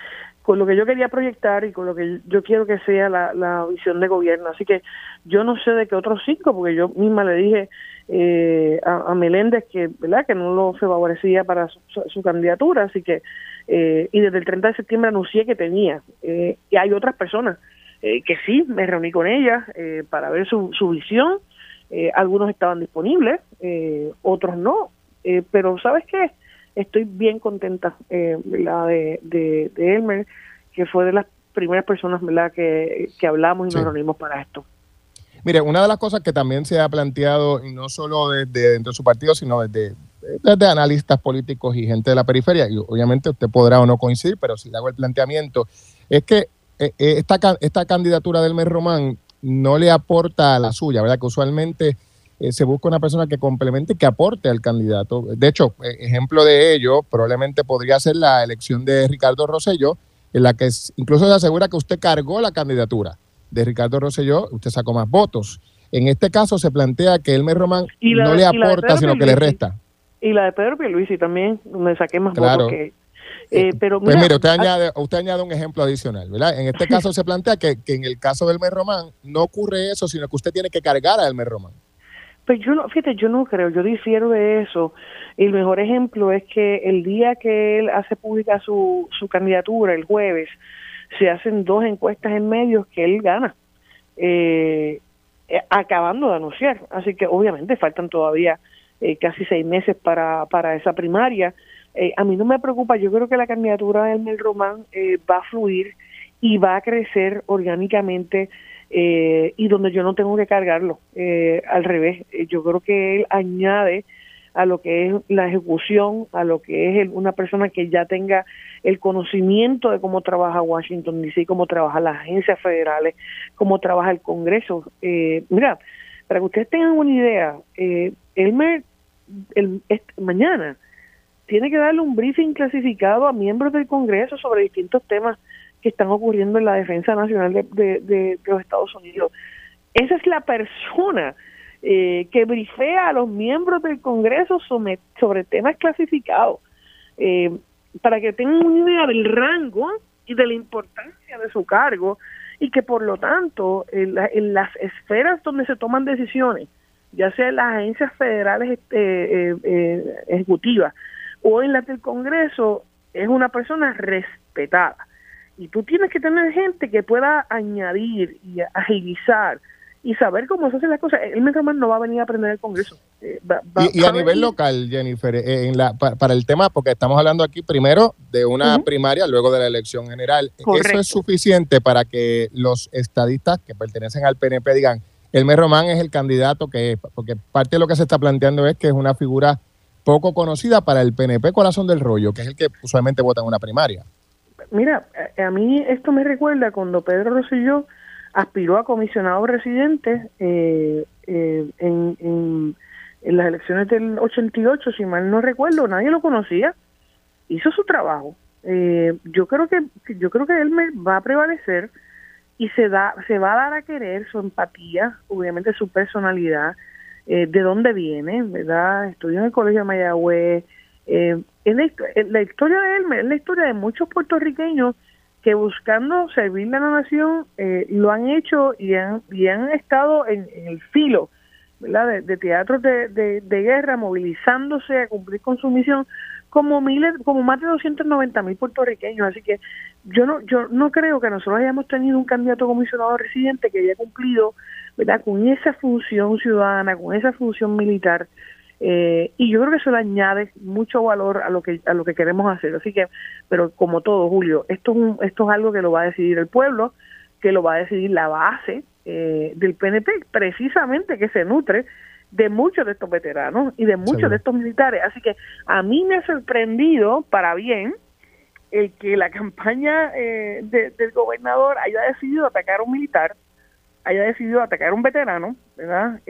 lo que yo quería proyectar y con lo que yo quiero que sea la, la visión de gobierno. Así que yo no sé de qué otros cinco, porque yo misma le dije eh, a, Meléndez que verdad que no lo favorecía para su, candidatura así que eh, y desde el 30 de septiembre anuncié que tenía. Eh, y hay otras personas eh, que sí me reuní con ellas para ver su, su visión. Algunos estaban disponibles otros no. Pero sabes qué estoy bien contenta la de, de, de Elmer que fue de las primeras personas verdad que, que hablamos y nos reunimos para esto. Mire, una de las cosas que también se ha planteado, y no solo desde dentro de su partido, sino desde, desde analistas políticos y gente de la periferia, y obviamente usted podrá o no coincidir, pero si le hago el planteamiento, es que eh, eh, esta, esta candidatura del Mes Román no le aporta a la suya, ¿verdad? Que usualmente eh, se busca una persona que complemente, que aporte al candidato. De hecho, ejemplo de ello probablemente podría ser la elección de Ricardo Rosselló, en la que incluso se asegura que usted cargó la candidatura de Ricardo Rosselló, usted sacó más votos. En este caso se plantea que Elmer Román no le aporta, sino que le resta. Y la de Pedro Pierluisi también, donde saqué más votos que... Eh, pero pues mire, usted añade, usted añade un ejemplo adicional, ¿verdad? En este caso se plantea que, que en el caso del Elmer Román no ocurre eso, sino que usted tiene que cargar a Elmer Román. Pues yo no, fíjate, yo no creo, yo difiero de eso. Y el mejor ejemplo es que el día que él hace pública su, su candidatura, el jueves, se hacen dos encuestas en medios que él gana, eh, eh, acabando de anunciar. Así que obviamente faltan todavía eh, casi seis meses para, para esa primaria. a mí no me preocupa, yo creo que la candidatura de Elmer Román va a fluir y va a crecer orgánicamente eh, y donde yo no tengo que cargarlo. Eh, al revés, eh, yo creo que él añade a lo que es la ejecución, a lo que es una persona que ya tenga el conocimiento de cómo trabaja Washington DC, cómo trabaja las agencias federales, cómo trabaja el Congreso. mira, para que ustedes tengan una idea, eh, Elmer el, mañana tiene que darle un briefing clasificado a miembros del Congreso sobre distintos temas que están ocurriendo en la defensa nacional de, los Estados Unidos. Esa es la persona eh, que brifea a los miembros del Congreso sobre, sobre temas clasificados, eh, para que tengan una idea del rango y de la importancia de su cargo y que por lo tanto en, las esferas donde se toman decisiones, ya sea en las agencias federales este, eh, ejecutivas o en las del Congreso, es una persona respetada. Y tú tienes que tener gente que pueda añadir y agilizar y saber cómo se hacen las cosas. El Román no va a venir a aprender el Congreso. Eh, y, a, nivel local, Jennifer, eh, en la, para, el tema, porque estamos hablando aquí primero de una primaria, luego de la elección general. ¿Eso es suficiente para que los estadistas que pertenecen al PNP digan, Elmer Román es el candidato que es? Porque parte de lo que se está planteando es que es una figura poco conocida para el PNP Corazón del Rollo, que es el que usualmente vota en una primaria. Mira, a, mí esto me recuerda cuando Pedro Rosselló aspiró a comisionado residente eh, eh, en, las elecciones del 88, si mal no recuerdo, nadie lo conocía, hizo su trabajo. Eh, yo creo que yo creo que él me va a prevalecer y se da se va a dar a querer su empatía, obviamente su personalidad, de dónde viene, ¿verdad? Estudió en el Colegio de Mayagüez, eh, en la, historia de él es la historia de muchos puertorriqueños que buscando servir a la nación eh, lo han hecho y han, y han estado en, el filo ¿verdad? de, teatros de, de, guerra, movilizándose a cumplir con su misión, como miles, como más de 290 mil puertorriqueños. Así que yo no, yo no creo que nosotros hayamos tenido un candidato comisionado residente que haya cumplido ¿verdad? con esa función ciudadana, con esa función militar eh, y yo creo que eso le añade mucho valor a lo que a lo que queremos hacer así que pero como todo Julio esto es esto es algo que lo va a decidir el pueblo que lo va a decidir la base eh, del PNP precisamente que se nutre de muchos de estos veteranos y de muchos de estos militares. Así que a mí me ha sorprendido para bien el que la campaña eh, del gobernador haya decidido atacar a un militar haya decidido atacar a un veterano verdad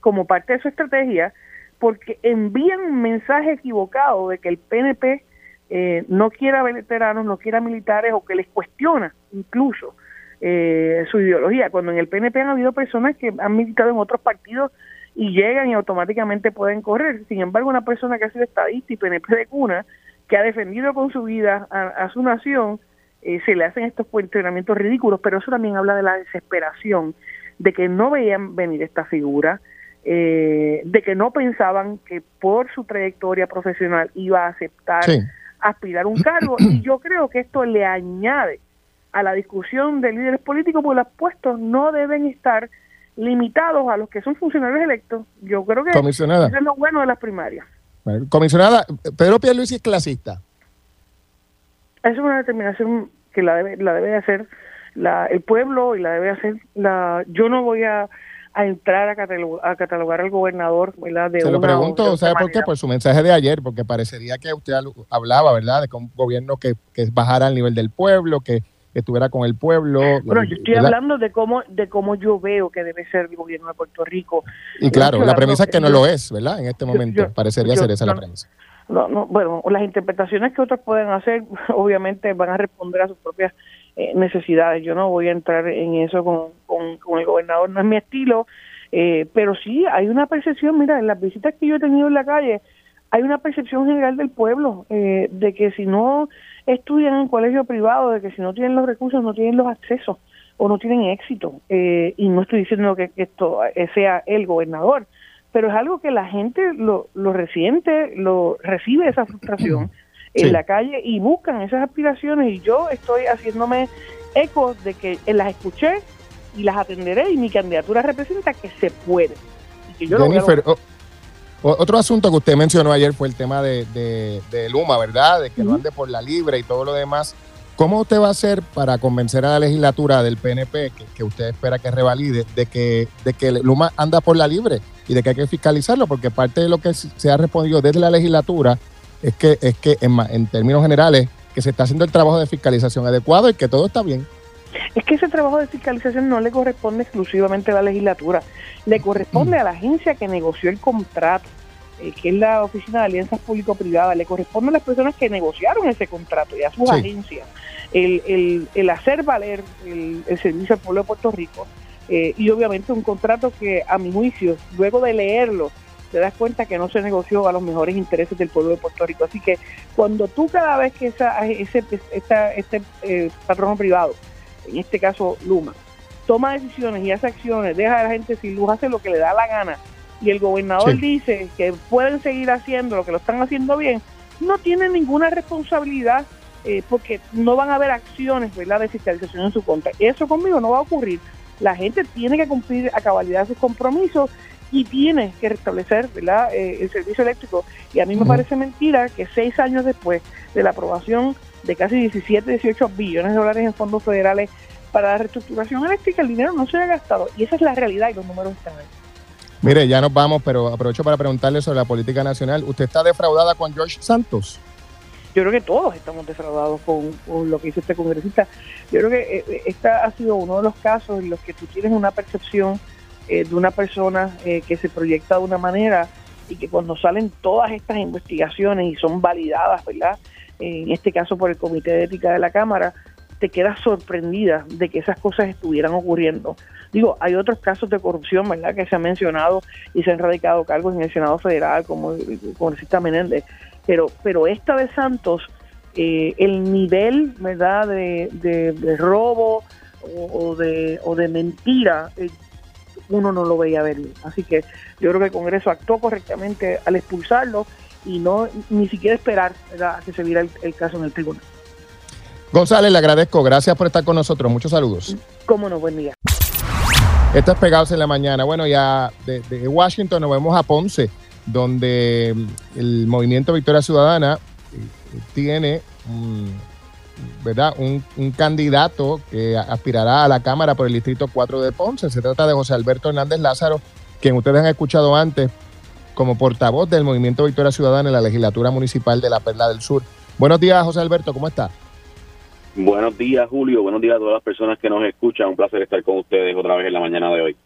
como parte de su estrategia porque envían un mensaje equivocado de que el PNP eh, no quiera veteranos, no quiera militares o que les cuestiona incluso eh, su ideología, cuando en el PNP han habido personas que han militado en otros partidos y llegan y automáticamente pueden correr. Sin embargo, una persona que ha sido estadista y PNP de cuna, que ha defendido con su vida a, su nación, eh, se le hacen estos entrenamientos ridículos, pero eso también habla de la desesperación de que no veían venir esta figura, eh, de que no pensaban que por su trayectoria profesional iba a aceptar aspirar un cargo y yo creo que esto le añade a la discusión de líderes políticos porque los puestos no deben estar limitados a los que son funcionarios electos. Yo creo que eso es lo bueno de las primarias. Comisionada, Pedro Pierluisi es clasista. Esa es una determinación que la debe, la debe hacer la, el pueblo y la debe hacer la... Yo no voy a a entrar a catalogar, al gobernador, ¿verdad? De Se lo pregunto, ¿sabe por qué? Por su mensaje de ayer, porque parecería que usted hablaba, ¿verdad? De que un gobierno que, que bajara al nivel del pueblo, que estuviera con el pueblo. Bueno, yo estoy hablando de cómo de cómo yo veo que debe ser el gobierno de Puerto Rico. Y claro, la premisa es que no lo es, ¿verdad? En este momento parecería ser esa la premisa. No, no, bueno, las interpretaciones que otros pueden hacer, obviamente van a responder a sus propias eh, necesidades. Yo no voy a entrar en eso con, con, el gobernador, no es mi estilo, eh, pero sí hay una percepción, mira, en las visitas que yo he tenido en la calle, hay una percepción general del pueblo eh, de que si no estudian en colegio privado, de que si no tienen los recursos, no tienen los accesos o no tienen éxito. y no estoy diciendo que, esto sea el gobernador, pero es algo que la gente lo, lo resiente, lo recibe esa frustración en la calle y buscan esas aspiraciones y yo estoy haciéndome eco de que las escuché y las atenderé y mi candidatura representa que se puede. Jennifer, otro asunto que usted mencionó ayer fue el tema de, de, Luma, ¿verdad? De que no ande por la libre y todo lo demás. ¿Cómo usted va a hacer para convencer a la legislatura del PNP, que, usted espera que revalide, de que, de que Luma anda por la libre y de que hay que fiscalizarlo? Porque parte de lo que se ha respondido desde la legislatura es que, es que en, en términos generales, que se está haciendo el trabajo de fiscalización adecuado y que todo está bien. Es que ese trabajo de fiscalización no le corresponde exclusivamente a la legislatura, le corresponde mm. a la agencia que negoció el contrato, eh, que es la Oficina de Alianzas Público-Privadas, le corresponde a las personas que negociaron ese contrato y a sus agencias el, el, el, hacer valer el, servicio al pueblo de Puerto Rico eh, y obviamente un contrato que a mi juicio, luego de leerlo, te das cuenta que no se negoció a los mejores intereses del pueblo de Puerto Rico. Así que cuando tú cada vez que esa, ese, este eh, patrono privado, en este caso Luma, toma decisiones y hace acciones, deja a la gente sin luz, hace lo que le da la gana, y el gobernador dice que pueden seguir haciendo lo que lo están haciendo bien, no tiene ninguna responsabilidad eh, porque no van a haber acciones ¿verdad? de fiscalización en su contra. Eso conmigo no va a ocurrir. La gente tiene que cumplir a cabalidad sus compromisos y tiene que restablecer ¿verdad? Eh, el servicio eléctrico. Y a mí me parece mentira que seis años después de la aprobación de casi 17, 18 billones de dólares en fondos federales para la reestructuración eléctrica, el dinero no se haya gastado. Y esa es la realidad y los números están ahí. Mire, ya nos vamos, pero aprovecho para preguntarle sobre la política nacional. ¿Usted está defraudada con George Santos? Yo creo que todos estamos defraudados con, lo que hizo este congresista. Yo creo que eh, este ha sido uno de los casos en los que tú tienes una percepción eh, de una persona eh, que se proyecta de una manera y que cuando salen todas estas investigaciones y son validadas, ¿verdad? En este caso por el Comité de Ética de la Cámara, te quedas sorprendida de que esas cosas estuvieran ocurriendo. Digo, hay otros casos de corrupción, ¿verdad?, que se han mencionado y se han radicado cargos en el Senado Federal, como el congresista Menéndez, pero, pero esta de Santos, eh, el nivel, ¿verdad?, de, robo o, de, o de mentira, eh, uno no lo veía venir. Así que yo creo que el Congreso actuó correctamente al expulsarlo y no ni siquiera esperar a que se viera el, caso en el tribunal. González, le agradezco. Gracias por estar con nosotros. Muchos saludos. Cómo no, buen día. Esto es Pegados en la Mañana. Bueno, ya de, de, Washington nos vemos a Ponce, donde el Movimiento Victoria Ciudadana eh, tiene ¿verdad? Un, un, candidato que aspirará a la Cámara por el Distrito 4 de Ponce. Se trata de José Alberto Hernández Lázaro, quien ustedes han escuchado antes como portavoz del Movimiento Victoria Ciudadana en la legislatura municipal de la Perla del Sur. Buenos días, José Alberto, ¿cómo está? Buenos días, Julio. Buenos días a todas las personas que nos escuchan. Un placer estar con ustedes otra vez en la mañana de hoy.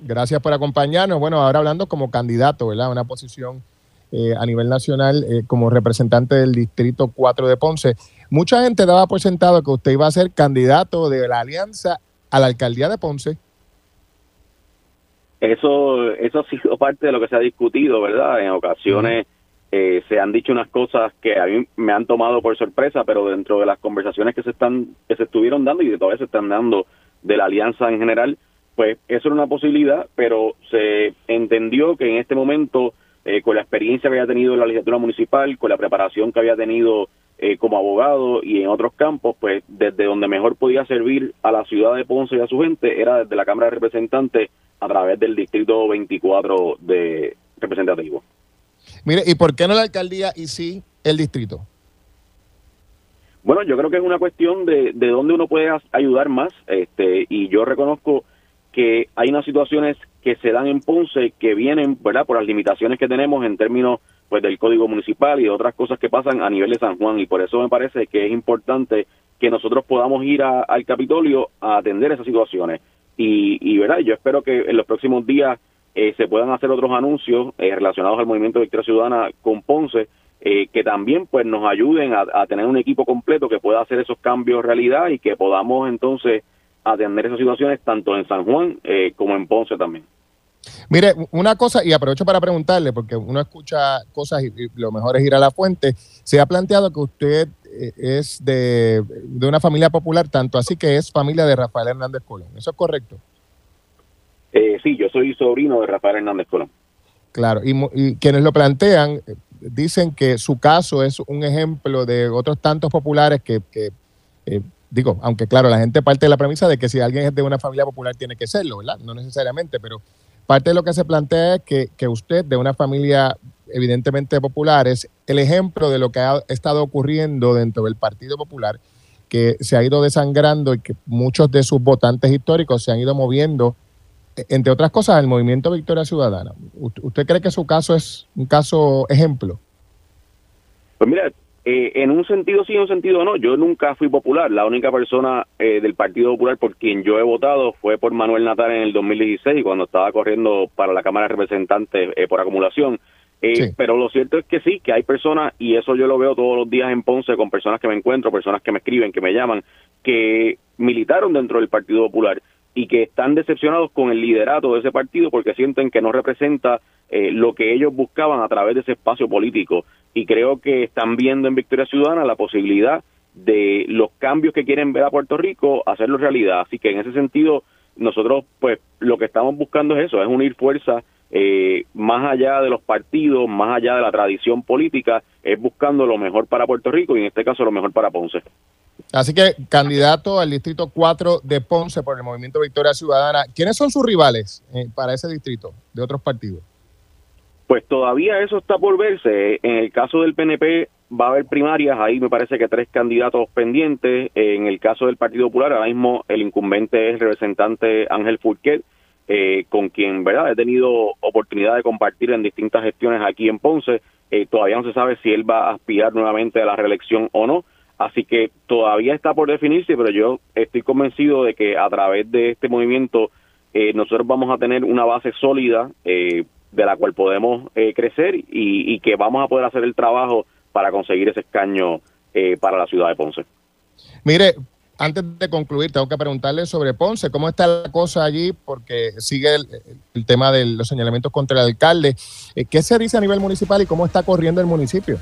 Gracias por acompañarnos. Bueno, ahora hablando como candidato, ¿verdad? Una posición eh, a nivel nacional eh, como representante del Distrito 4 de Ponce. Mucha gente daba por sentado que usted iba a ser candidato de la alianza a la alcaldía de Ponce. Eso, eso ha sido parte de lo que se ha discutido, ¿verdad? En ocasiones eh, se han dicho unas cosas que a mí me han tomado por sorpresa, pero dentro de las conversaciones que se están, que se estuvieron dando y que todavía se están dando de la alianza en general, pues eso era una posibilidad, pero se entendió que en este momento, eh, con la experiencia que había tenido en la legislatura municipal, con la preparación que había tenido eh, como abogado y en otros campos, pues desde donde mejor podía servir a la ciudad de Ponce y a su gente era desde la Cámara de Representantes a través del Distrito 24 de representativo. Mire, ¿y por qué no la alcaldía y sí el distrito? Bueno, yo creo que es una cuestión de, de dónde uno puede ayudar más, este, y yo reconozco que hay unas situaciones que se dan en Ponce que vienen, ¿verdad?, por las limitaciones que tenemos en términos pues del código municipal y otras cosas que pasan a nivel de San Juan y por eso me parece que es importante que nosotros podamos ir al Capitolio a atender esas situaciones. Y, y verdad, yo espero que en los próximos días eh, se puedan hacer otros anuncios eh, relacionados al movimiento de Victoria Ciudadana con Ponce, eh, que también pues nos ayuden a, a, tener un equipo completo que pueda hacer esos cambios realidad y que podamos entonces atender esas situaciones tanto en San Juan como en Ponce también. Mire, una cosa, y aprovecho para preguntarle, porque uno escucha cosas y, lo mejor es ir a la fuente. Se ha planteado que usted eh, es de, una familia popular, tanto así que es familia de Rafael Hernández Colón. ¿Eso es correcto? Eh, sí, yo soy sobrino de Rafael Hernández Colón. Claro, y, quienes lo plantean eh, dicen que su caso es un ejemplo de otros tantos populares que, digo, aunque claro, la gente parte de la premisa de que si alguien es de una familia popular tiene que serlo, ¿verdad? No necesariamente, pero Parte de lo que se plantea es que, usted, de una familia evidentemente popular, es el ejemplo de lo que ha estado ocurriendo dentro del Partido Popular, que se ha ido desangrando y que muchos de sus votantes históricos se han ido moviendo, entre otras cosas, al movimiento Victoria Ciudadana. ¿Usted cree que su caso es un caso ejemplo? Pues mira, eh, en un sentido sí, en un sentido no. Yo nunca fui popular. La única persona eh, del Partido Popular por quien yo he votado fue por Manuel Natal en el 2016, cuando estaba corriendo para la Cámara de Representantes eh, por acumulación. Pero lo cierto es que sí, que hay personas, y eso yo lo veo todos los días en Ponce con personas que me encuentro, personas que me escriben, que me llaman, que militaron dentro del Partido Popular y que están decepcionados con el liderato de ese partido porque sienten que no representa lo que ellos buscaban a través de ese espacio político y creo que están viendo en Victoria Ciudadana la posibilidad de los cambios que quieren ver a Puerto Rico hacerlo realidad. Así que en ese sentido, nosotros pues lo que estamos buscando es eso, es unir fuerzas eh, más allá de los partidos, más allá de la tradición política, es buscando lo mejor para Puerto Rico y en este caso lo mejor para Ponce. Así que candidato al distrito 4 de Ponce por el movimiento Victoria Ciudadana, ¿quiénes son sus rivales eh, para ese distrito de otros partidos? Pues todavía eso está por verse. En el caso del PNP va a haber primarias, ahí me parece que tres candidatos pendientes. En el caso del Partido Popular, ahora mismo el incumbente es el representante Ángel Furquet, eh, con quien verdad he tenido oportunidad de compartir en distintas gestiones aquí en Ponce. Eh, todavía no se sabe si él va a aspirar nuevamente a la reelección o no. Así que todavía está por definirse, pero yo estoy convencido de que a través de este movimiento eh, nosotros vamos a tener una base sólida eh, de la cual podemos eh, crecer y, que vamos a poder hacer el trabajo para conseguir ese escaño eh, para la ciudad de Ponce. Mire, antes de concluir, tengo que preguntarle sobre Ponce, ¿cómo está la cosa allí? Porque sigue el, tema de los señalamientos contra el alcalde. Eh, ¿Qué se dice a nivel municipal y cómo está corriendo el municipio?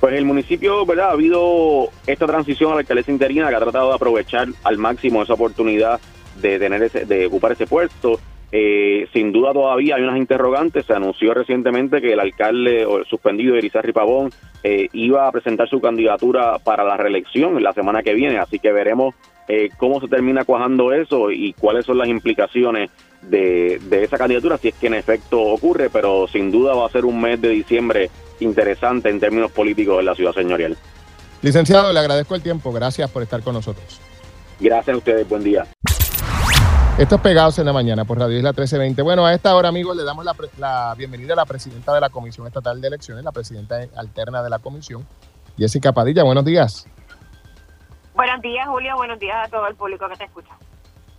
Pues el municipio, ¿verdad? Ha habido esta transición a la alcaldesa interina que ha tratado de aprovechar al máximo esa oportunidad de tener ese, de ocupar ese puesto. Eh, sin duda todavía hay unas interrogantes. Se anunció recientemente que el alcalde o el suspendido Erizarri Pavón eh, iba a presentar su candidatura para la reelección la semana que viene, así que veremos eh, cómo se termina cuajando eso y cuáles son las implicaciones de, de esa candidatura, si es que en efecto ocurre, pero sin duda va a ser un mes de diciembre interesante en términos políticos en la ciudad señorial. Licenciado, le agradezco el tiempo. Gracias por estar con nosotros. Gracias a ustedes. Buen día. Estos pegados en la mañana por Radio Isla 1320. Bueno, a esta hora, amigos, le damos la, bienvenida a la presidenta de la Comisión Estatal de Elecciones, la presidenta alterna de la comisión, Jessica Padilla. Buenos días. Buenos días, Julio. Buenos días a todo el público que te escucha.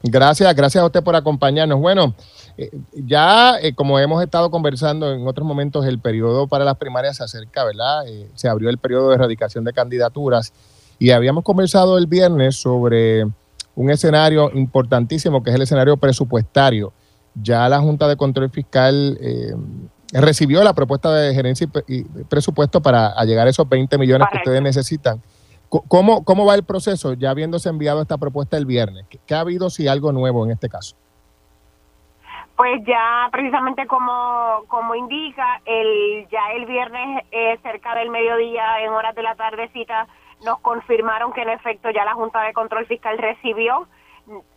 Gracias, gracias a usted por acompañarnos. Bueno, eh, ya eh, como hemos estado conversando en otros momentos, el periodo para las primarias se acerca, ¿verdad? Eh, se abrió el periodo de erradicación de candidaturas y habíamos conversado el viernes sobre un escenario importantísimo que es el escenario presupuestario. Ya la Junta de Control Fiscal eh, recibió la propuesta de gerencia y presupuesto para llegar a esos 20 millones que ustedes necesitan. ¿Cómo, ¿Cómo va el proceso ya habiéndose enviado esta propuesta el viernes? ¿Qué, ha habido si algo nuevo en este caso? Pues ya precisamente como, como indica, el, ya el viernes eh, cerca del mediodía, en horas de la tardecita, nos confirmaron que en efecto ya la Junta de Control Fiscal recibió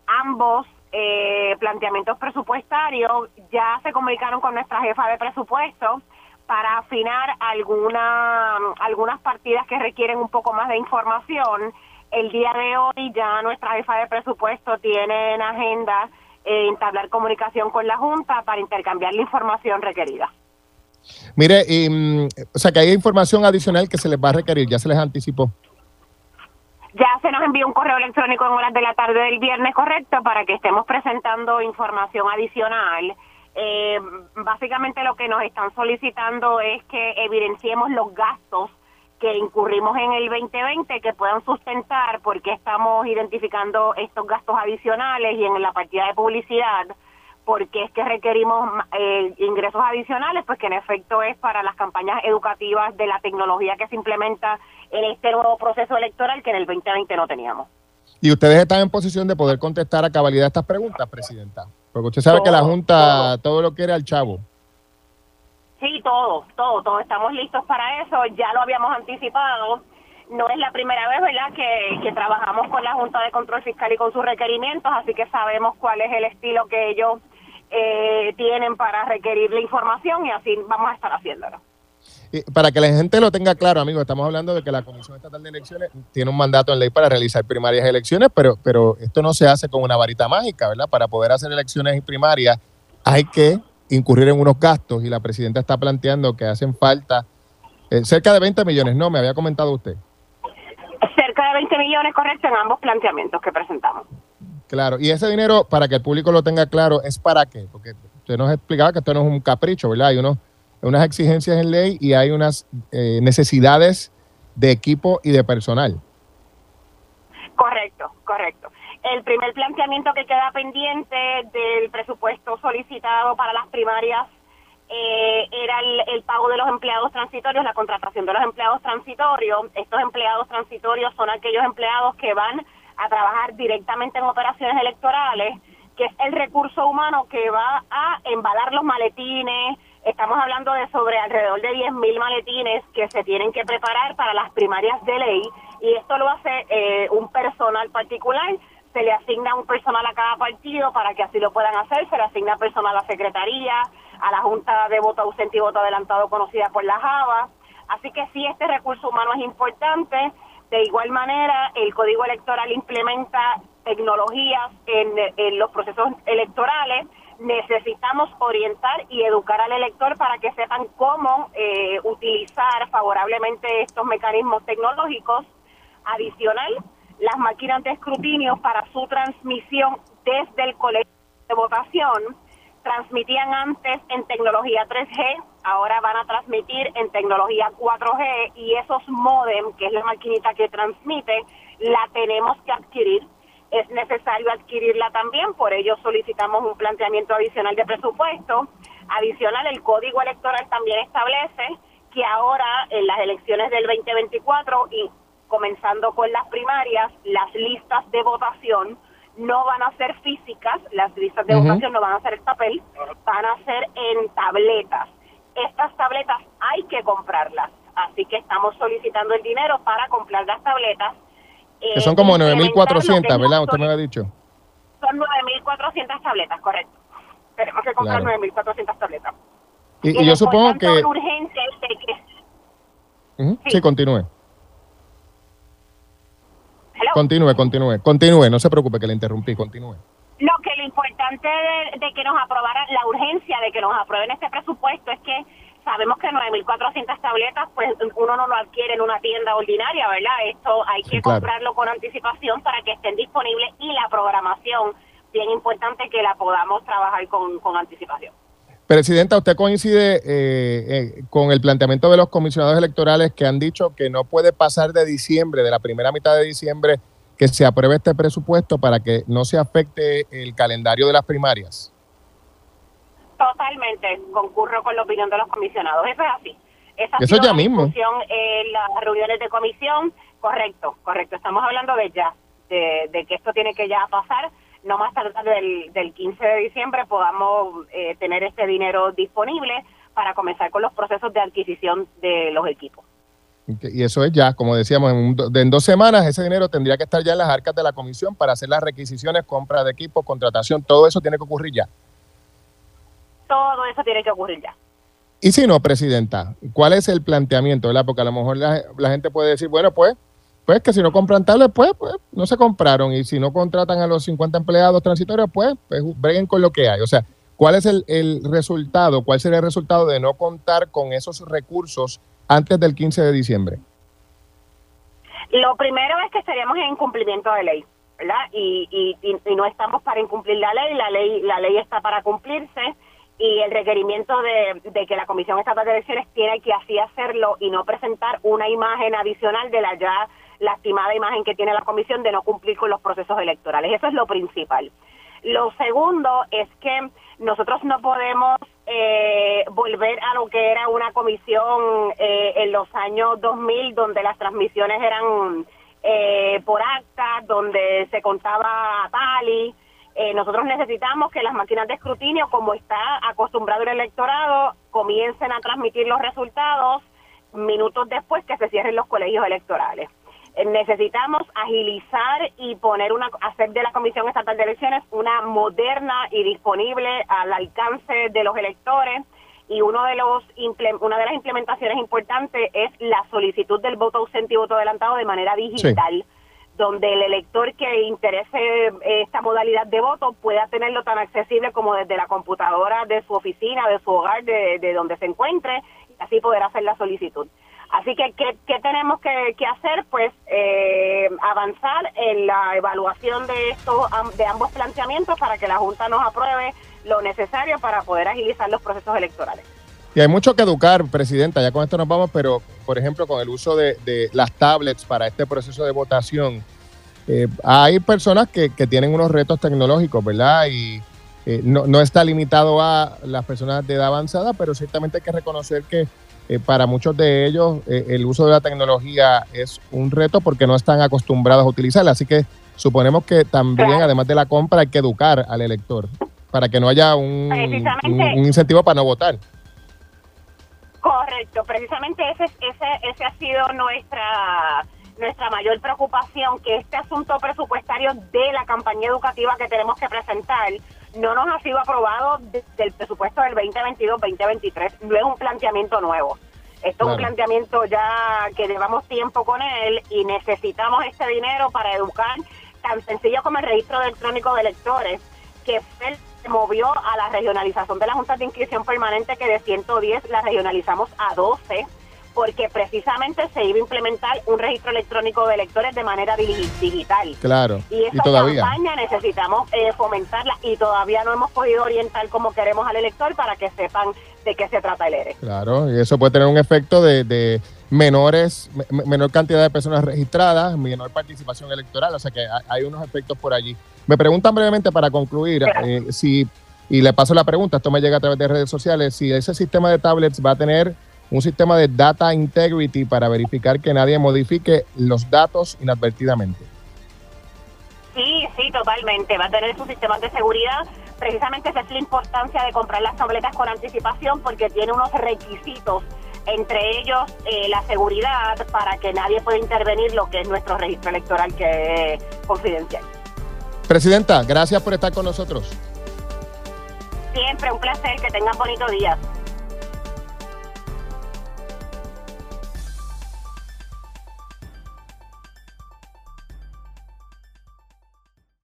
ambos eh, planteamientos presupuestarios, ya se comunicaron con nuestra jefa de presupuesto para afinar alguna, algunas partidas que requieren un poco más de información. El día de hoy ya nuestra jefa de presupuesto tiene en agenda eh, entablar comunicación con la Junta para intercambiar la información requerida. Mire, y, mm, o sea que hay información adicional que se les va a requerir, ya se les anticipó. Ya se nos envió un correo electrónico en horas de la tarde del viernes, correcto, para que estemos presentando información adicional. Eh, básicamente lo que nos están solicitando es que evidenciemos los gastos que incurrimos en el 2020 que puedan sustentar porque estamos identificando estos gastos adicionales y en la partida de publicidad porque es que requerimos eh, ingresos adicionales, pues que en efecto es para las campañas educativas de la tecnología que se implementa en este nuevo proceso electoral que en el 2020 no teníamos. ¿Y ustedes están en posición de poder contestar a cabalidad estas preguntas, Presidenta? Porque usted sabe que la Junta todo. lo quiere al chavo. Sí, todo, todo, todo. Estamos listos para eso. Ya lo habíamos anticipado. No es la primera vez, ¿verdad?, que, que trabajamos con la Junta de Control Fiscal y con sus requerimientos, así que sabemos cuál es el estilo que ellos eh, tienen para requerir la información y así vamos a estar haciéndolo. Para que la gente lo tenga claro, amigos, estamos hablando de que la Comisión Estatal de Elecciones tiene un mandato en ley para realizar primarias y elecciones, pero, pero esto no se hace con una varita mágica, ¿verdad? Para poder hacer elecciones y primarias hay que incurrir en unos gastos y la presidenta está planteando que hacen falta eh, cerca de 20 millones, ¿no? Me había comentado usted. Cerca de 20 millones, correcto, en ambos planteamientos que presentamos. Claro, y ese dinero, para que el público lo tenga claro, ¿es para qué? Porque usted nos explicaba que esto no es un capricho, ¿verdad? Hay unos, unas exigencias en ley y hay unas eh, necesidades de equipo y de personal. Correcto, correcto. El primer planteamiento que queda pendiente del presupuesto solicitado para las primarias eh, era el, el, pago de los empleados transitorios, la contratación de los empleados transitorios. Estos empleados transitorios son aquellos empleados que van a trabajar directamente en operaciones electorales, que es el recurso humano que va a embalar los maletines. Estamos hablando de sobre alrededor de 10.000 maletines que se tienen que preparar para las primarias de ley y esto lo hace eh, un personal particular. Se le asigna un personal a cada partido para que así lo puedan hacer. Se le asigna personal a la secretaría, a la Junta de Voto Ausente y Voto Adelantado conocida por la JAVA. Así que sí, este recurso humano es importante. De igual manera, el Código Electoral implementa tecnologías en, los procesos electorales. Necesitamos orientar y educar al elector para que sepan cómo eh, utilizar favorablemente estos mecanismos tecnológicos. Adicional, las máquinas de escrutinio para su transmisión desde el colegio de votación transmitían antes en tecnología 3G, ahora van a transmitir en tecnología 4G y esos modem, que es la maquinita que transmite, la tenemos que adquirir. Es necesario adquirirla también, por ello solicitamos un planteamiento adicional de presupuesto. Adicional, el Código Electoral también establece que ahora en las elecciones del 2024 y comenzando con las primarias, las listas de votación no van a ser físicas, las listas de votación no van a ser en papel, van a ser en tabletas. Estas tabletas hay que comprarlas, así que estamos solicitando el dinero para comprar las tabletas. Que son como 9.400, ¿verdad? Usted me ha dicho. Son 9.400 tabletas, correcto. Tenemos que comprar 9.400 tabletas. Y, yo supongo que... sí, continúe. Continúe, continúe, continúe, no se preocupe que le interrumpí, continúe. Lo que lo importante de, que nos aprobaran, la urgencia de que nos aprueben este presupuesto es que sabemos que 9.400 tabletas, pues uno no lo adquiere en una tienda ordinaria, ¿verdad? Esto hay que comprarlo con anticipación para que estén disponibles y la programación, bien importante que la podamos trabajar con, con anticipación. Presidenta, ¿usted coincide eh, eh, con el planteamiento de los comisionados electorales que han dicho que no puede pasar de diciembre, de la primera mitad de diciembre, que se apruebe este presupuesto para que no se afecte el calendario de las primarias? Totalmente, concurro con la opinión de los comisionados. Eso es así. Esa Eso ya mismo. En las reuniones de comisión, correcto, correcto. Estamos hablando de ya, de, de que esto tiene que ya pasar no más tarde del, del 15 de diciembre podamos eh, tener este dinero disponible para comenzar con los procesos de adquisición de los equipos. Y eso es ya, como decíamos, en, en, dos semanas ese dinero tendría que estar ya en las arcas de la comisión para hacer las requisiciones, compra de equipos, contratación, todo eso tiene que ocurrir ya. Todo eso tiene que ocurrir ya. Y si no, Presidenta, ¿cuál es el planteamiento? ¿verdad? Porque a lo mejor la, la gente puede decir, bueno, pues pues que si no compran tablets, pues, pues no se compraron. Y si no contratan a los 50 empleados transitorios, pues, pues breguen con lo que hay. O sea, ¿cuál es el, el resultado? ¿Cuál sería el resultado de no contar con esos recursos antes del 15 de diciembre? Lo primero es que estaríamos en incumplimiento de ley, ¿verdad? Y, y, no estamos para incumplir la ley, la ley, la ley está para cumplirse y el requerimiento de, que la Comisión Estatal de Elecciones tiene que así hacerlo y no presentar una imagen adicional de la ya lastimada imagen que tiene la Comisión de no cumplir con los procesos electorales. Eso es lo principal. Lo segundo es que nosotros no podemos eh, volver a lo que era una comisión eh, en los años 2000, donde las transmisiones eran eh, por acta, donde se contaba a tali. Nosotros necesitamos que las máquinas de escrutinio, como está acostumbrado el electorado, comiencen a transmitir los resultados minutos después que se cierren los colegios electorales. Eh, necesitamos agilizar y poner una hacer de la Comisión Estatal de Elecciones una moderna y disponible al alcance de los electores y uno de los una de las implementaciones importantes es la solicitud del voto ausente y voto adelantado de manera digital. Donde el elector que interese esta modalidad de voto pueda tenerlo tan accesible como desde la computadora de su oficina, de su hogar, de, de donde se encuentre, y así poder hacer la solicitud. Así que, ¿qué, tenemos que, hacer? Pues eh, avanzar en la evaluación de, estos, de ambos planteamientos para que la Junta nos apruebe lo necesario para poder agilizar los procesos electorales. Y hay mucho que educar, Presidenta, ya con esto nos vamos, pero por ejemplo con el uso de, las tablets para este proceso de votación, eh, hay personas que, tienen unos retos tecnológicos, ¿verdad? Y eh, no, no está limitado a las personas de edad avanzada, pero ciertamente hay que reconocer que eh, para muchos de ellos el uso de la tecnología es un reto porque no están acostumbrados a utilizarla. Así que suponemos que también, además de la compra, hay que educar al elector para que no haya un, incentivo para no votar. Correcto, precisamente ese, ese, ese ha sido nuestra nuestra mayor preocupación, que este asunto presupuestario de la campaña educativa que tenemos que presentar no nos ha sido aprobado desde el presupuesto del 2022-2023. No es un planteamiento nuevo. Esto es un planteamiento ya que llevamos tiempo con él y necesitamos este dinero para educar tan sencillo como el registro electrónico de electores, que se movió a la regionalización de la Junta de Inscripción Permanente, que de 110 la regionalizamos a 12 porque precisamente se iba a implementar un registro electrónico de electores de manera digital. Claro. Y esa campaña necesitamos eh, fomentarla y todavía no hemos podido orientar como queremos al elector para que sepan de qué se trata el ERE. Claro, y eso puede tener un efecto de, menores, menor cantidad de personas registradas, menor participación electoral, o sea que hay unos efectos por allí. Me preguntan brevemente para concluir eh, si, y le paso la pregunta, esto me llega a través de redes sociales, si ese sistema de tablets va a tener un sistema de data integrity para verificar que nadie modifique los datos inadvertidamente. Sí, sí, totalmente. Va a tener sus sistemas de seguridad. Precisamente esa es la importancia de comprar las tabletas con anticipación porque tiene unos requisitos, entre ellos eh, la seguridad para que nadie pueda intervenir lo que es nuestro registro electoral que es confidencial. Presidenta, gracias por estar con nosotros. Siempre un placer, que tengan bonitos días.